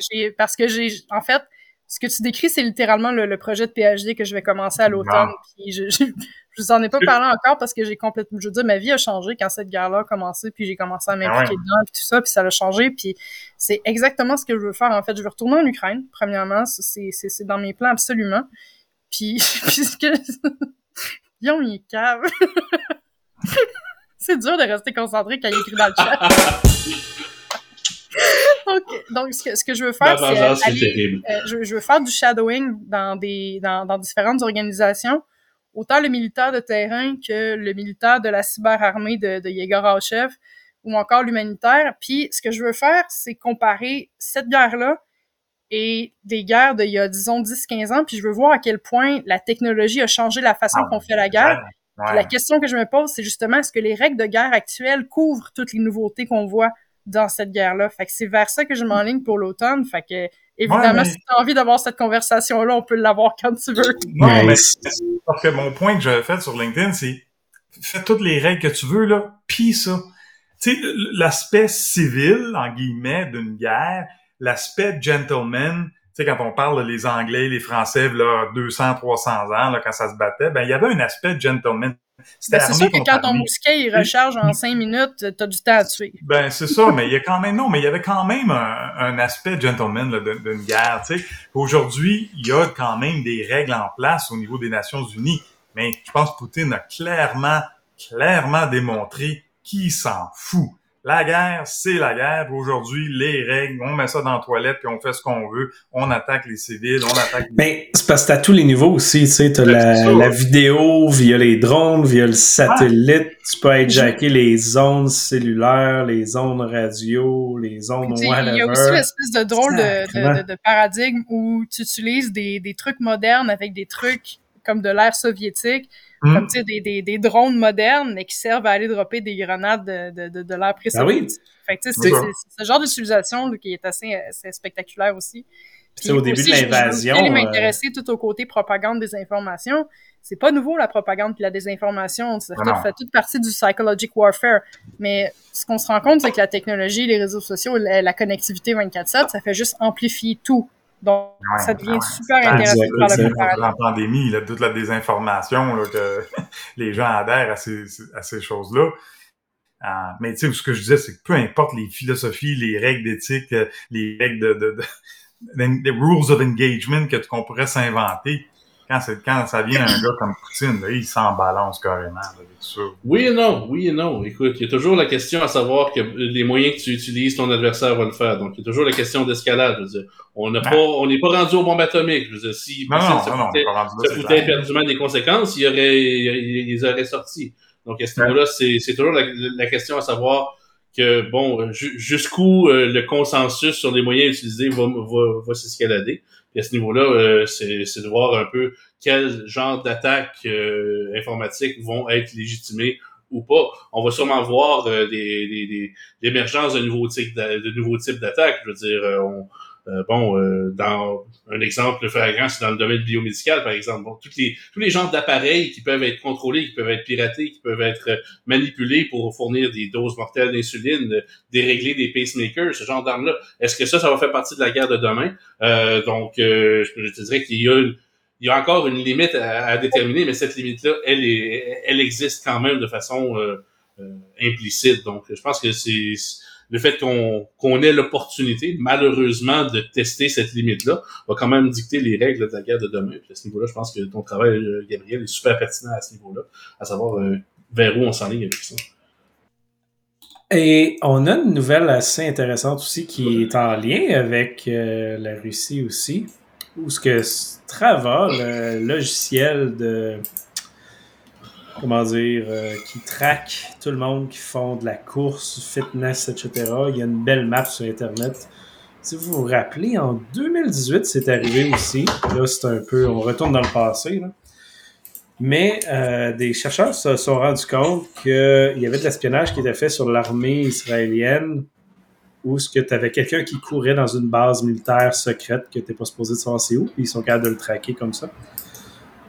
Puis... Parce que j'ai, en fait, ce que tu décris, c'est littéralement le, le, projet de PhD que je vais commencer à l'automne. Puis je, je, je, vous en ai pas parlé encore parce que j'ai complètement, je veux dire, ma vie a changé quand cette guerre-là a commencé, puis j'ai commencé à ah m'impliquer dedans, puis tout ça, puis ça a changé. Puis c'est exactement ce que je veux faire. En fait, je veux retourner en Ukraine. Premièrement, c'est c'est dans mes plans absolument. Puis puisque Guillaume, il est cave. c'est dur de rester concentré quand il écrit dans le chat. okay. Donc, ce que, ce que, je veux faire, c'est euh, je, je, veux faire du shadowing dans des dans, dans, différentes organisations, autant le militaire de terrain que le militaire de la cyberarmée de, de Yegor ou encore l'humanitaire. Puis, ce que je veux faire, c'est comparer cette guerre-là et des guerres d'il y a, disons, 10-15 ans, puis je veux voir à quel point la technologie a changé la façon ah, qu'on fait la guerre. Ouais. La question que je me pose, c'est justement, est-ce que les règles de guerre actuelles couvrent toutes les nouveautés qu'on voit dans cette guerre-là? Fait que c'est vers ça que je m'enligne pour l'automne. Fait que, évidemment, si tu as envie d'avoir cette conversation-là, on peut l'avoir quand tu veux. Non, mais parce que mon point que j'avais fait sur LinkedIn, c'est fais toutes les règles que tu veux, là, pis ça. Tu sais, l'aspect civil, en guillemets, d'une guerre, l'aspect gentleman, tu sais, quand on parle les Anglais, les Français, là, 200, 300 ans, là, quand ça se battait, ben, il y avait un aspect gentleman. Ben, c'est sûr que quand ton mousquet, il recharge en cinq minutes, t'as du temps à tuer. Ben, c'est ça, mais il y a quand même, non, mais il y avait quand même un, un aspect gentleman, d'une guerre, tu sais. Aujourd'hui, il y a quand même des règles en place au niveau des Nations Unies. Mais je pense que Poutine a clairement, clairement démontré qu'il s'en fout. La guerre, c'est la guerre. Aujourd'hui, les règles, on met ça dans la toilette puis on fait ce qu'on veut. On attaque les civils, on attaque. Mais c'est parce que à tous les niveaux aussi. Tu sais, t'as la, la, vidéo via les drones, via le satellite. Tu peux hijacker les zones cellulaires, les zones radio, les zones whatever. Il y a aussi une espèce de drôle de, de, de, paradigme où tu utilises des, des trucs modernes avec des trucs comme de l'ère soviétique Hmm. Comme, tu sais, des, des, des, drones modernes, mais qui servent à aller dropper des grenades de, de, de, l'ère précédente. Ah oui. Fait tu sais, c'est ce genre d'utilisation qui est assez, assez spectaculaire aussi. Puis au début de l'invasion. Je, je m'intéresser tout au côté propagande des informations. C'est pas nouveau la propagande puis la désinformation. Ça fait, fait toute partie du psychological warfare. Mais ce qu'on se rend compte, c'est que la technologie, les réseaux sociaux, la, la connectivité 24/7, ça fait juste amplifier tout. Donc, ouais, ça devient ouais. super intéressant par le La pandémie, là, toute la désinformation, là, que les gens adhèrent à ces, à ces choses-là. Euh, mais tu sais, ce que je disais, c'est que peu importe les philosophies, les règles d'éthique, euh, les règles de, de, de, de rules of engagement que qu'on pourrait s'inventer, quand, quand ça vient un gars comme Poutine, là, il s'en balance carrément. Là, oui et non, oui et non. Écoute, il y a toujours la question à savoir que les moyens que tu utilises, ton adversaire va le faire. Donc, il y a toujours la question d'escalade. Je veux dire, on n'a pas, on n'est pas rendu aux bombes atomiques. Je veux dire, si non, ça non, foutait, éperdument des conséquences, il aurait, il les aurait sortis. Donc, à ce niveau-là, c'est toujours la, la, question à savoir que bon, jusqu'où le consensus sur les moyens utilisés va, va, va s'escalader. Et à ce niveau-là, c'est de voir un peu quel genre d'attaques informatiques vont être légitimées ou pas. On va sûrement voir l'émergence de nouveaux types de, nouveaux types d'attaques. Je veux dire, on, euh, bon, euh, dans un exemple flagrant, c'est dans le domaine biomédical, par exemple. Bon, les, tous les genres d'appareils qui peuvent être contrôlés, qui peuvent être piratés, qui peuvent être euh, manipulés pour fournir des doses mortelles d'insuline, dérégler des pacemakers, ce genre d'armes-là. Est-ce que ça, ça va faire partie de la guerre de demain? donc, je, te dirais qu'il y a il y a encore une limite à, déterminer, mais cette limite-là, elle, est, elle existe quand même de façon implicite. Donc, je pense que c'est le fait qu'on qu'on ait l'opportunité, malheureusement, de tester cette limite-là, va quand même dicter les règles de la guerre de demain. Puis à ce niveau-là, je pense que ton travail, euh, Gabriel, est super pertinent à ce niveau-là, à savoir euh, vers où on s'enligne avec ça. Et on a une nouvelle assez intéressante aussi qui est en lien avec euh, la Russie aussi, où ce que Strava, le logiciel de comment dire, euh, qui traque tout le monde qui font de la course, fitness, etc. Il y a une belle map sur Internet. Si vous vous rappelez, en 2018, c'est arrivé aussi. Là, c'est un peu, on retourne dans le passé. Mais euh, des chercheurs se sont rendus compte qu'il y avait de l'espionnage qui était fait sur l'armée israélienne où ce que tu avais quelqu'un qui courait dans une base militaire secrète que tu n'es pas supposé de savoir c'est où, puis ils sont capables de le traquer comme ça.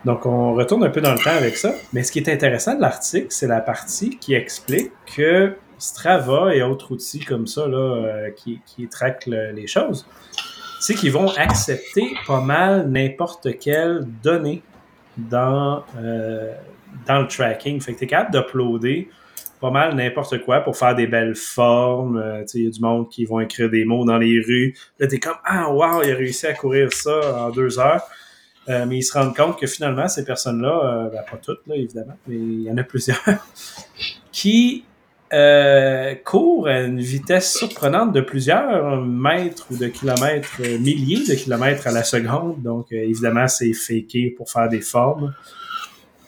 Donc, on retourne un peu dans le temps avec ça. Mais ce qui est intéressant de l'article, c'est la partie qui explique que Strava et autres outils comme ça, là, euh, qui, qui traquent les choses, c'est qu'ils vont accepter pas mal n'importe quelle donnée dans, euh, dans le tracking. Fait que tu es capable d'uploader pas mal n'importe quoi pour faire des belles formes. Euh, il y a du monde qui vont écrire des mots dans les rues. Là, t'es comme Ah wow, il a réussi à courir ça en deux heures. Euh, mais ils se rendent compte que finalement, ces personnes-là, euh, ben, pas toutes, évidemment, mais il y en a plusieurs, qui euh, courent à une vitesse surprenante de plusieurs mètres ou de kilomètres, milliers de kilomètres à la seconde. Donc, évidemment, c'est faké pour faire des formes.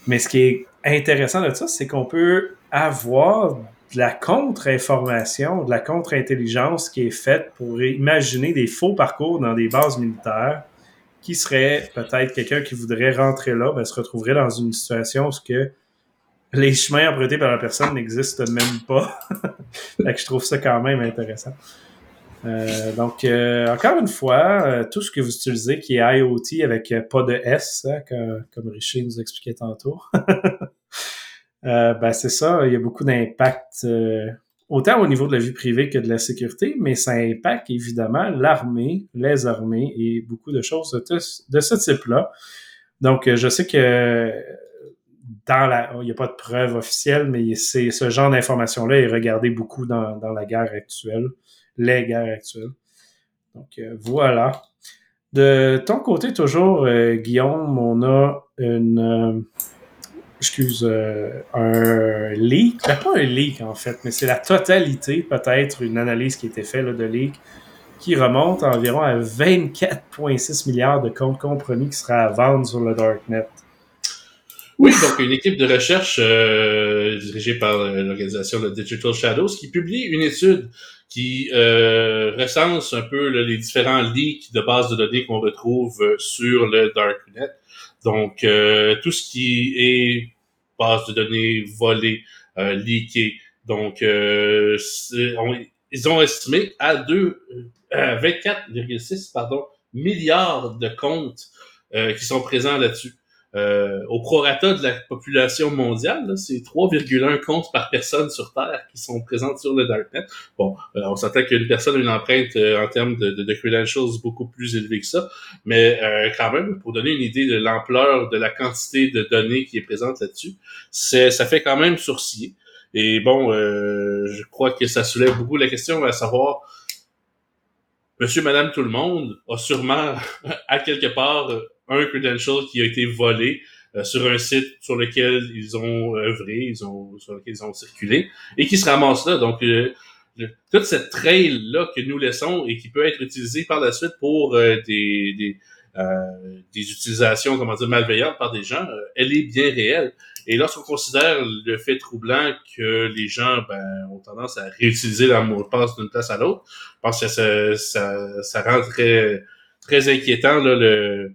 Mais ce qui est intéressant de ça, c'est qu'on peut avoir de la contre-information, de la contre-intelligence qui est faite pour imaginer des faux parcours dans des bases militaires qui serait peut-être quelqu'un qui voudrait rentrer là, ben, se retrouverait dans une situation où que les chemins empruntés par la personne n'existent même pas. fait que je trouve ça quand même intéressant. Euh, donc, euh, encore une fois, euh, tout ce que vous utilisez qui est IoT avec pas de S, hein, comme, Richer nous expliquait tantôt, ben c'est ça, il y a beaucoup d'impact autant au niveau de la vie privée que de la sécurité, mais ça impacte évidemment l'armée, les armées et beaucoup de choses de, ce type-là. Donc, je sais que dans la, il n'y a pas de preuve officielle, mais c'est ce genre d'information-là est regardé beaucoup dans, la guerre actuelle, les guerres actuelles. Donc, euh, voilà. De ton côté, toujours, euh, Guillaume, on a une, euh, excuse, euh, un leak, ben, pas un leak en fait, mais c'est la totalité, peut-être une analyse qui a été faite de leak, qui remonte environ à 24,6 milliards de comptes compromis qui sera à vendre sur le Darknet. Oui, donc une équipe de recherche euh, dirigée par l'organisation de Digital Shadows qui publie une étude qui euh, recense un peu les différents leaks de bases de données qu'on retrouve sur le Darknet. Donc, euh, tout ce qui est base de données volées, euh, leakées. Donc, euh, ils ont estimé à 2, 24,6 pardon, milliards de comptes qui sont présents là-dessus. Euh, au prorata de la population mondiale, c'est 3,1 comptes par personne sur Terre qui sont présentes sur le Darknet. Bon, euh, on s'attend qu'une personne a une empreinte euh, en termes de, de, de, credentials beaucoup plus élevée que ça, mais quand même, pour donner une idée de l'ampleur de la quantité de données qui est présente là-dessus, ça fait quand même sourciller. Et bon, je crois que ça soulève beaucoup la question à savoir Monsieur, Madame, tout le monde a sûrement à quelque part un credential qui a été volé euh, sur un site sur lequel ils ont œuvré, ils ont, sur lequel ils ont circulé, et qui se ramasse là. Donc, euh, toute cette trail-là que nous laissons et qui peut être utilisée par la suite pour euh, des, des, des, utilisations, comment dire, malveillantes par des gens, elle est bien réelle. Et lorsqu'on considère le fait troublant que les gens ben, ont tendance à réutiliser leur mot de passe d'une place à l'autre, je pense que ça, ça, ça rend très, très inquiétant là, le,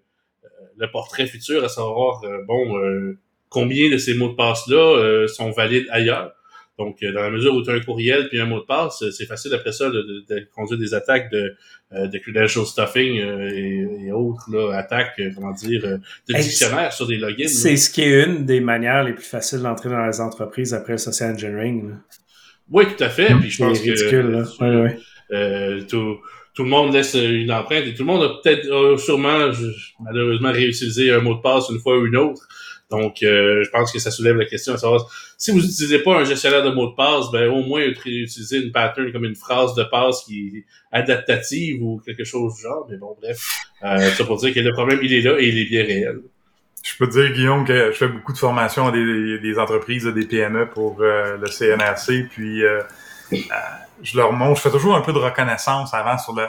le portrait futur, à savoir, euh, bon, euh, combien de ces mots de passe-là euh, sont valides ailleurs. Donc, dans la mesure où tu as un courriel puis un mot de passe, c'est facile après ça de, de, conduire des attaques de, de credential stuffing et, autres là, attaques, comment dire, de dictionnaire sur des logins. C'est ce qui est une des manières les plus faciles d'entrer dans les entreprises après le social engineering. Oui, tout à fait. Puis je pense ridicule, là. Ouais, ouais. Euh, tout, tout le monde laisse une empreinte et tout le monde a peut-être sûrement malheureusement réutilisé un mot de passe une fois ou une autre. Donc, euh, je pense que ça soulève la question à savoir si vous n'utilisez pas un gestionnaire de mots de passe, ben au moins utiliser une pattern comme une phrase de passe qui est adaptative ou quelque chose du genre. Mais bon, bref, euh, ça pour dire que le problème il est là et il est bien réel. Je peux te dire, Guillaume, que je fais beaucoup de formation à des, entreprises, des PME pour euh, le CNRC, puis euh, je leur montre, je fais toujours un peu de reconnaissance avant sur le,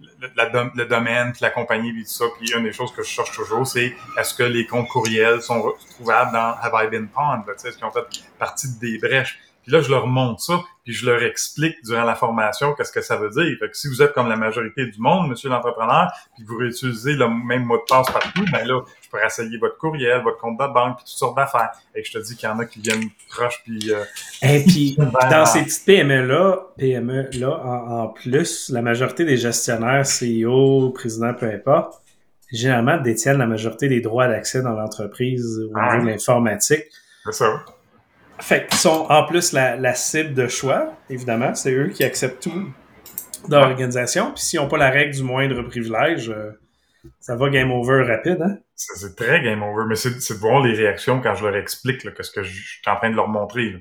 le domaine, puis la compagnie, puis tout ça. Puis une des choses que je cherche toujours, c'est est-ce que les comptes courriels sont trouvables dans Have I Been Pond? Est-ce qu'ils ont fait partie des brèches? Puis là, je leur montre ça, puis je leur explique durant la formation qu'est-ce que ça veut dire. Fait que si vous êtes comme la majorité du monde, monsieur l'entrepreneur, puis vous réutilisez le même mot de passe partout, ben là, je pourrais essayer votre courriel, votre compte de banque, puis toutes sortes d'affaires. Et je te dis qu'il y en a qui viennent proches, puis... Euh, Et puis, dans ces petites PME-là, PME-là, en, en, plus, la majorité des gestionnaires, CEO, président, peu importe, généralement détiennent la majorité des droits d'accès dans l'entreprise au niveau de l'informatique. C'est ça. Fait qu'ils sont en plus la, la, cible de choix, évidemment. C'est eux qui acceptent tout dans l'organisation. Puis s'ils n'ont pas la règle du moindre privilège, euh, ça va game over rapide, hein? C'est très game over, mais c'est de voir les réactions quand je leur explique là, que ce que je, suis en train de leur montrer. Là.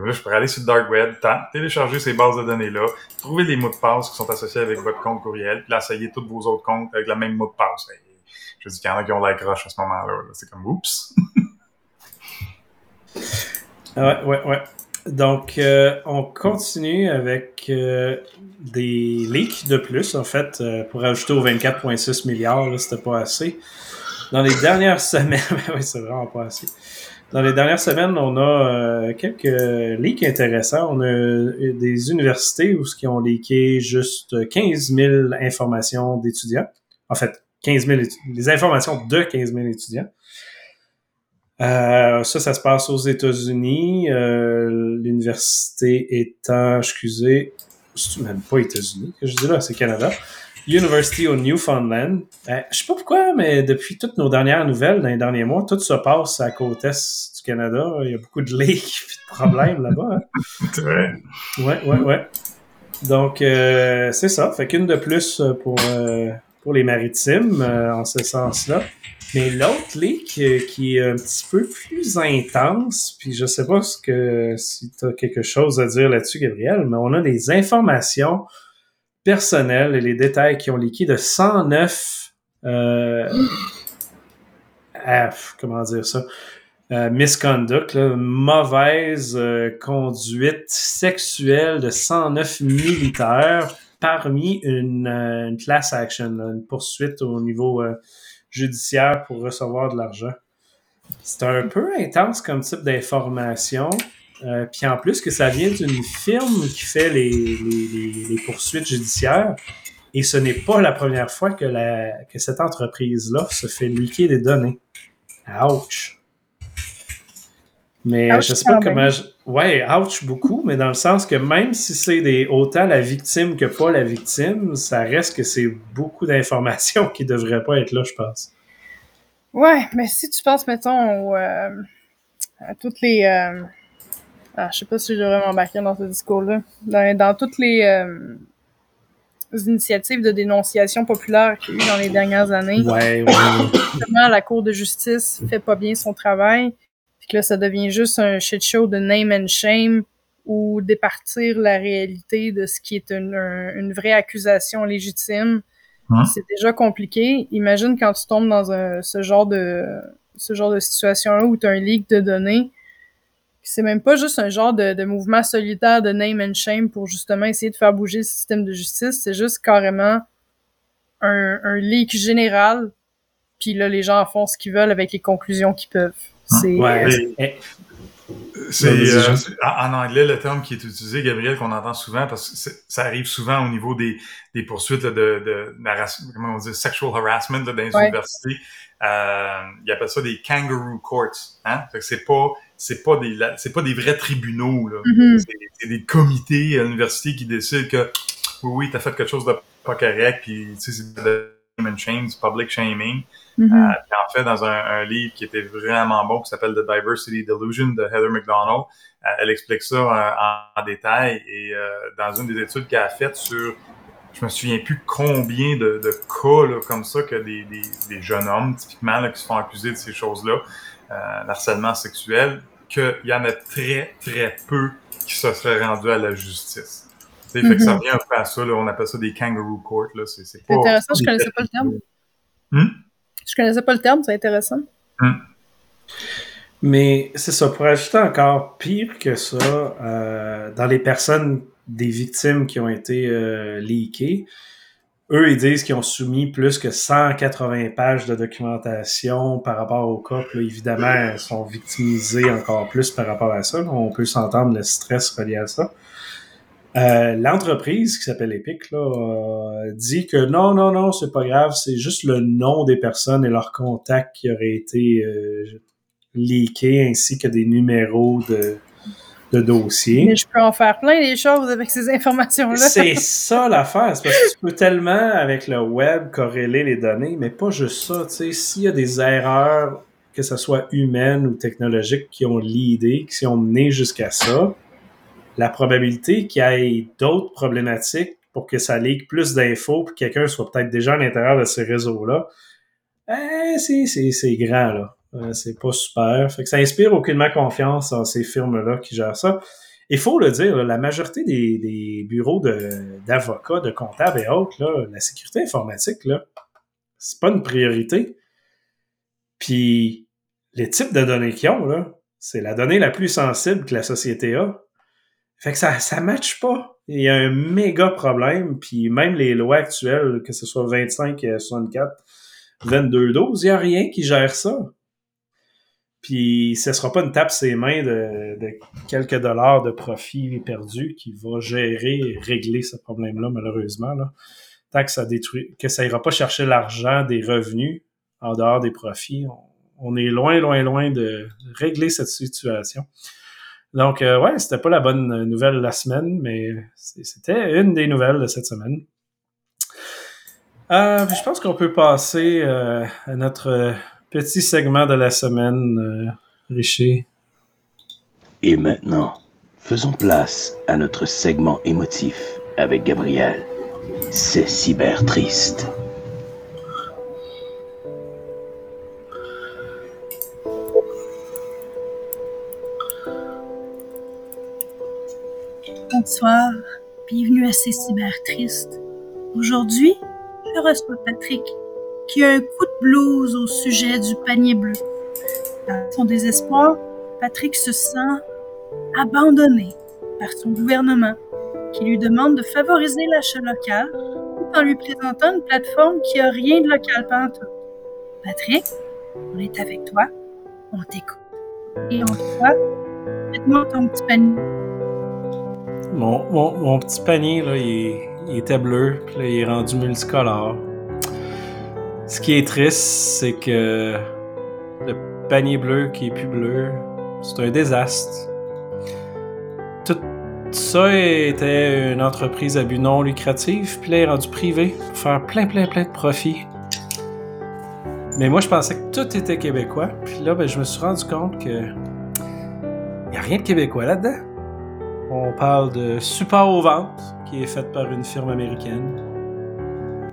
là je pourrais aller sur le dark web, télécharger ces bases de données-là, trouver les mots de passe qui sont associés avec votre compte courriel, puis essayer tous vos autres comptes avec le même mot de passe. je dis qu'il y en a qui ont la croche à ce moment-là. -là, c'est comme oups. Ouais, ouais, ouais. Donc, euh, on continue avec euh, des leaks de plus, en fait, euh, pour ajouter aux 24,6 milliards, c'était pas assez. Dans les dernières semaines, oui, c'est vraiment pas assez. Dans les dernières semaines, on a quelques leaks intéressants. On a des universités où qui ont leaké juste 15 000 informations d'étudiants. En fait, 15 000 les informations de 15 000 étudiants. Euh, ça, ça se passe aux États-Unis. Euh, L'université étant, excusez, c'est même pas États-Unis que je dis là, c'est Canada. University of Newfoundland. Euh, je sais pas pourquoi, mais depuis toutes nos dernières nouvelles dans les derniers mois, tout se passe à la côte est du Canada. Il y a beaucoup de leaks et de problèmes là-bas. Hein. C'est vrai. Ouais, ouais, ouais. Donc, euh, c'est ça. Fait qu'une de plus pour, pour les maritimes en ce sens-là. Mais l'autre leak euh, qui est un petit peu plus intense, puis je sais pas ce que si tu as quelque chose à dire là-dessus, Gabriel, mais on a des informations personnelles et les détails qui ont leaké de 109 euh, comment dire ça? Euh, misconduct, mauvaise euh, conduite sexuelle de 109 militaires parmi une, une class action, une poursuite au niveau judiciaire pour recevoir de l'argent. C'est un peu intense comme type d'information. Euh, puis en plus que ça vient d'une firme qui fait les, les, les, poursuites judiciaires. Et ce n'est pas la première fois que, la, que cette entreprise-là se fait liquer des données. Ouch! Mais je sais pas comment... Je... Ouais, ouch beaucoup, mais dans le sens que même si c'est des autant la victime que pas la victime, ça reste que c'est beaucoup d'informations qui devraient pas être là, je pense. Ouais, mais si tu penses, mettons, euh, à toutes les... Euh... Ah, je sais pas si je devrais m'embarquer dans ce discours-là. Dans, dans, toutes les euh, initiatives de dénonciation populaire qu'il y a eu dans les dernières années. Ouais, ouais. la Cour de justice fait pas bien son travail que là, ça devient juste un shit show de name and shame ou départir la réalité de ce qui est une, une vraie accusation légitime. Hein? C'est déjà compliqué. Imagine quand tu tombes dans un, ce genre de ce genre de situation-là où tu as un leak de données. C'est même pas juste un genre de, de, mouvement solitaire de name and shame pour justement essayer de faire bouger le système de justice. C'est juste carrément un, un leak général. Puis là, les gens font ce qu'ils veulent avec les conclusions qu'ils peuvent C'est Ouais. Oui. Eh, C'est euh, c'est- en, anglais le terme qui est utilisé, Gabriel, qu'on entend souvent parce que ça arrive souvent au niveau des, des poursuites là, de, de, d'harass- comment on dit sexual harassment là, dans les Ouais. universités. Euh, ils appellent ça des kangaroo courts. Hein? Fait que c'est pas c'est pas des c'est pas des vrais tribunaux là. Mhm. C'est, c'est des comités à l'université qui décident que oui oui t'as fait quelque chose de pas correct puis tu sais c'est de shame and shame, du public shaming. Mhm. Euh, en fait, dans un, un livre qui était vraiment bon, qui s'appelle The Diversity Delusion de Heather McDonald, euh, elle explique ça en, en détail. Et euh, dans une des études qu'elle a faites sur, je me souviens plus combien de, de cas là, comme ça que des, des, des jeunes hommes, typiquement, là, qui se font accuser de ces choses-là, euh, l'harcèlement sexuel, qu'il y en a très, très peu qui se seraient rendus à la justice. Tu sais, Fait que ça Mhm. revient un peu à ça, là, on appelle ça des kangaroo courts. Là. C'est, intéressant, je connaissais pas le terme. Hmm? Je connaissais pas le terme, c'est intéressant. Mais c'est ça, pour ajouter encore pire que ça, euh, dans les personnes des victimes qui ont été euh, leakées, eux, ils disent qu'ils ont soumis plus que 180 pages de documentation par rapport au cas. Évidemment, ils sont victimisés encore plus par rapport à ça. On peut s'entendre le stress relié à ça. Euh, L'entreprise qui s'appelle Epic là, euh, dit que non, non, non, c'est pas grave, c'est juste le nom des personnes et leurs contacts qui auraient été euh, leakés ainsi que des numéros de, de dossiers. Mais je peux en faire plein des choses avec ces informations-là. C'est ça l'affaire, c'est parce que tu peux tellement avec le web corréler les données, mais pas juste ça. Tu sais, s'il y a des erreurs, que ce soit humaines ou technologiques, qui ont l'idée, qui ont mené jusqu'à ça, la probabilité qu'il y ait d'autres problématiques pour que ça leak plus d'infos, que quelqu'un soit peut-être déjà à l'intérieur de ces réseaux-là, eh, c'est, grand, là. Euh, c'est pas super. Fait que ça inspire aucunement confiance en ces firmes-là qui gèrent ça. Il faut le dire, là, la majorité des, bureaux d'avocats, de, comptables et autres, là, la sécurité informatique, là, c'est pas une priorité. Puis les types de données qu'ils ont, là, c'est la donnée la plus sensible que la société a. Fait que ça ça matche pas. Il y a un méga problème, puis même les lois actuelles, que ce soit 25, euh, 64, 22, 12, il n'y a rien qui gère ça. Puis ce sera pas une tape ses mains de, de quelques dollars de profit perdu qui va gérer et régler ce problème-là, malheureusement. Là. Tant que ça détruit, que ça ira pas chercher l'argent des revenus en dehors des profits, on est loin, loin, loin de régler cette situation. Donc, euh, ouais, c'était pas la bonne nouvelle la semaine, mais c'était une des nouvelles de cette semaine. Euh, je pense qu'on peut passer euh, à notre petit segment de la semaine, euh, Richer. Et maintenant, faisons place à notre segment émotif avec Gabriel. C'est cyber triste. Bonsoir, bienvenue à ces cyber tristes. Aujourd'hui, je reçois Patrick, qui a un coup de blues au sujet du panier bleu. Dans son désespoir, Patrick se sent abandonné par son gouvernement, qui lui demande de favoriser l'achat local tout en lui présentant une plateforme qui a rien de local pantoute. Patrick, on est avec toi, on t'écoute. Et on toi, faites-moi ton petit panier. Mon, petit panier, là, il était bleu, puis là, il est rendu multicolore. Ce qui est triste, c'est que le panier bleu qui est plus bleu, c'est un désastre. Tout ça était une entreprise à but non lucratif, puis là, il est rendu privé pour faire plein, plein, plein de profits. Mais moi, je pensais que tout était québécois, puis là, ben, je me suis rendu compte que il n'y a rien de québécois là-dedans. On parle de support aux ventes qui est fait par une firme américaine.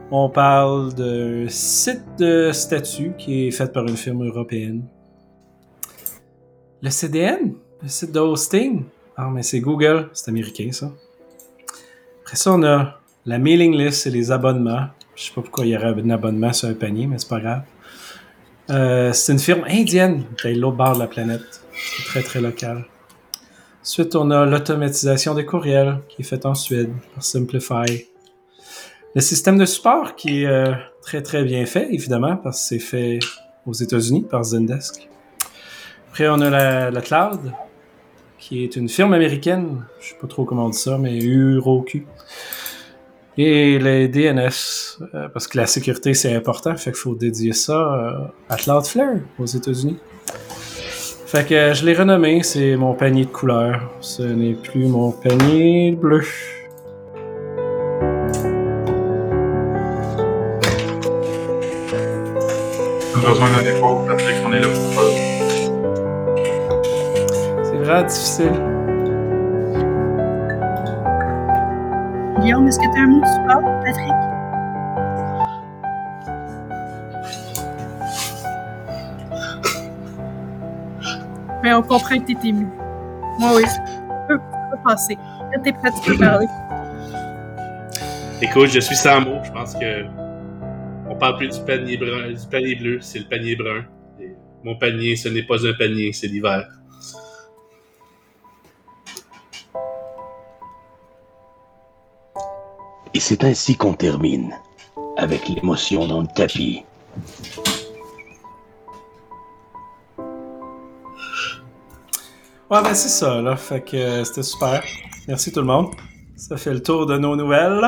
On parle d'un site de statut qui est fait par une firme européenne. Le CDN, le site de hosting. Ah, mais c'est Google, c'est américain ça. Après ça, on a la mailing list et les abonnements. Je sais pas pourquoi il y aurait un abonnement sur un panier, mais c'est pas grave. Euh, c'est une firme indienne, de l'autre bord de la planète. C'est très très local. Ensuite, on a l'automatisation des courriels qui est faite en Suède par Simplify. Le système de support qui est euh, très très bien fait, évidemment, parce que c'est fait aux États-Unis par Zendesk. Après, on a la, Cloud, qui est une firme américaine. Je sais pas trop comment on dit ça, mais UROQ. Et les DNS, euh, parce que la sécurité c'est important, fait qu'il faut dédier ça euh, à Cloudflare aux États-Unis. Fait que je l'ai renommé, c'est mon panier de couleurs. Ce n'est plus mon panier bleu. Besoin d'un effort, Patrick, on est là pour ça. C'est vraiment difficile. Guillaume, est-ce que tu as un mot de support, Patrick? On comprend que t'es ému. Moi, oui. Je peux, passer. Quand t'es prêt, tu peux parler. Écoute, je suis sans mots. Je pense que on parle plus du panier brun, du panier bleu, c'est le panier brun. Et mon panier, ce n'est pas un panier, c'est l'hiver. Et c'est ainsi qu'on termine, avec l'émotion dans le tapis. Ouais, ben c'est ça, là. Fait que euh, c'était super. Merci tout le monde. Ça fait le tour de nos nouvelles.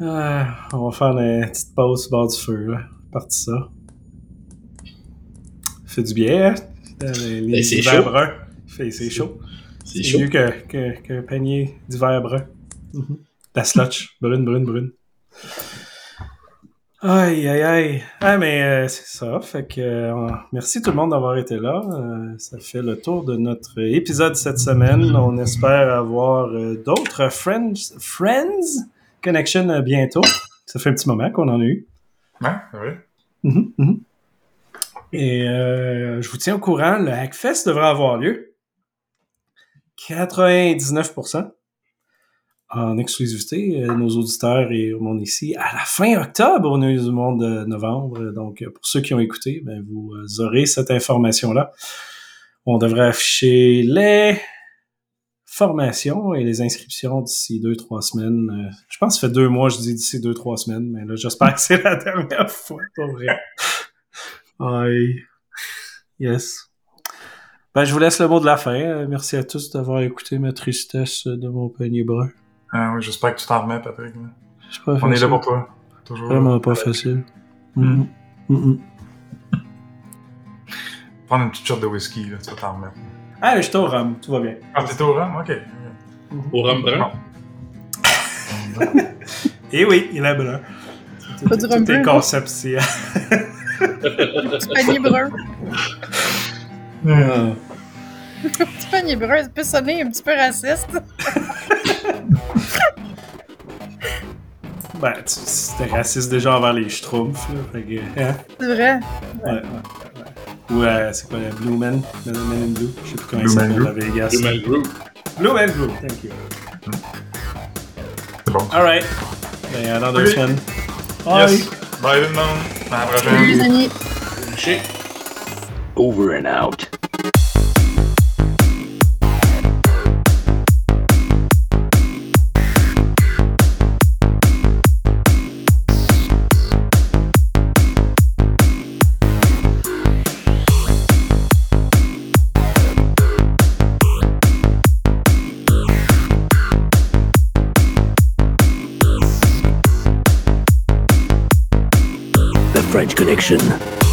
Euh, on va faire une petite pause au bord du feu, là. Parti ça. Fait du bien, hein? Les, les Ben, c'est chaud. bruns. Fait- C'est chaud. C'est chaud. mieux que, que, qu'un panier d'hiver brun. La slotch. brune, brune, brune. Aïe, aïe, aïe. Ah, mais euh, c'est ça. Fait que euh, merci tout le monde d'avoir été là. Euh, ça fait le tour de notre épisode cette semaine. On espère avoir d'autres Friends, Friends Connection bientôt. Ça fait un petit moment qu'on en a eu. Vrai? Mhm, mhm. Et euh, je vous tiens au courant, le Hackfest devrait avoir lieu. 99% en exclusivité, euh, nos auditeurs et au monde ici, à la fin octobre au News du Monde de novembre. Donc, euh, pour ceux qui ont écouté, ben, vous euh, aurez cette information-là. On devrait afficher les formations et les inscriptions d'ici deux, trois semaines. Euh, je pense que ça fait deux mois, je dis d'ici deux, trois semaines, mais là, j'espère que c'est la dernière fois, pour vrai. Aïe. Yes. Ben, je vous laisse le mot de la fin. Euh, Merci à tous d'avoir écouté ma tristesse de mon panier brun. Ah oui, j'espère que tu t'en remets, Patrick. pas On est là pour toi. Toujours. Vraiment pas facile. Mm. Mhm. Mhm. Prendre une petite shot de whisky, là, tu vas t'en remettre. Ah, je suis au rhum, tout va bien. Ah, t'es au rhum? Ok. Au rhum brun? Et oui, il est brun. Pas du tout rhum est brun, conceptuel. Petit panier brun. Ah. Petit panier brun, ça peut sonner un petit peu raciste. Ben, tu- c'était raciste déjà envers les schtroumpfs, là. Fait que, hein? C'est vrai? Ouais, ouais, ouais, ouais. Ou, euh, c'est quoi, le Blue Man? Men Men in Blue? Je sais plus comment Blue il Man s'appelle à Group. Vegas. Le Man Group. Blue Man Blue, thank you. C'est bon. Alright. Ben, à dans deux Ok. semaines. Yes. Bye tout le monde. À la prochaine. Salut les amis. Chez Over and out. French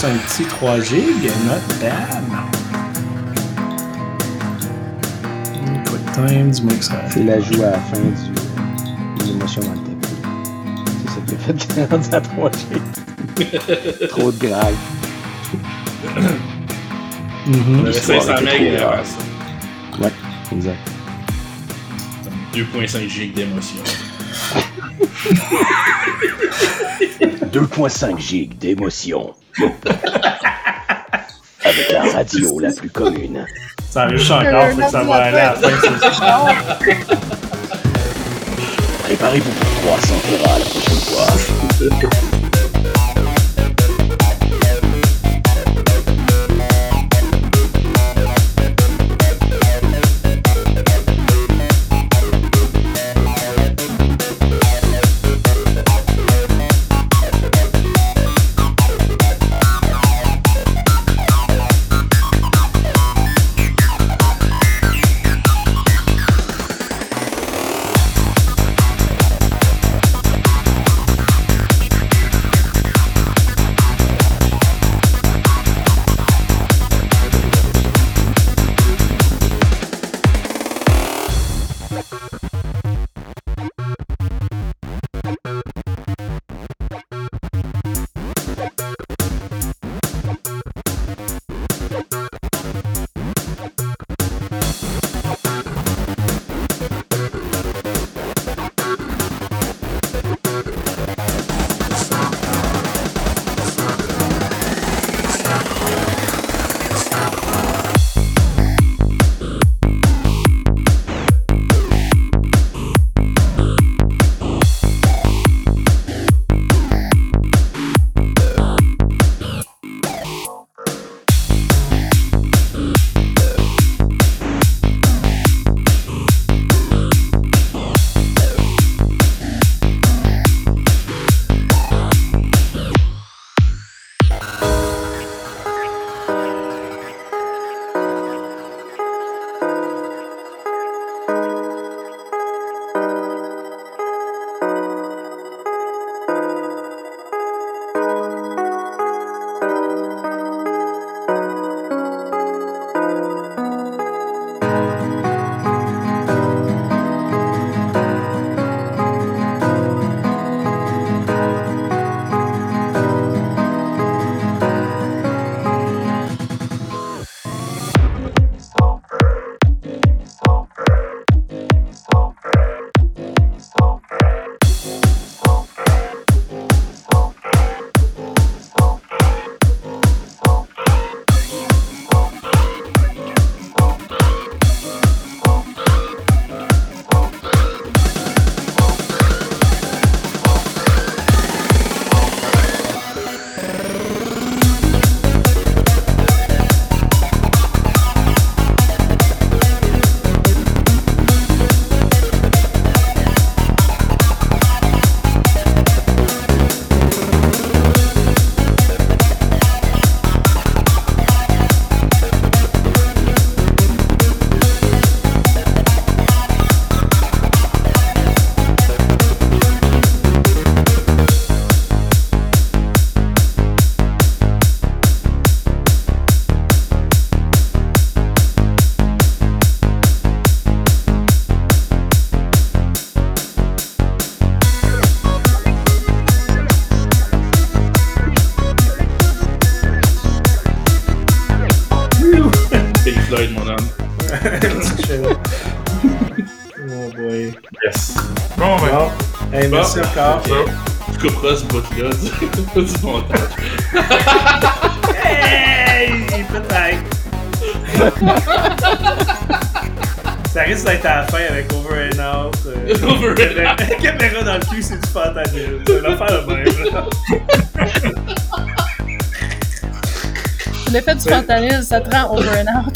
juste un petit 3 gig, not bad. Quick time, dis-moi que ça. C'est l'ajout à la fin du, de l'émotion dans le tapis. Le fait qu'il est rendu à 3G. Trop de grave. Mhm. On avait 500 était megs trop avant rare. ça. Ouais, exact. 2.5 gigs d'émotion. 2.5 gigs d'émotion. Avec la radio la plus commune. Ça enregistre encore, fait que ça va aller à la fin. Préparez-vous pour 300 terras la prochaine fois. Tu couperas ce bout-là du, du montage. Hey! Peut-être. Ça risque d'être à la fin avec Over and Out. euh, Over and la caméra dans le cul, c'est du fentanyl. C'est l'affaire de même. là. L'effet du fentanyl, ça te rend over and out.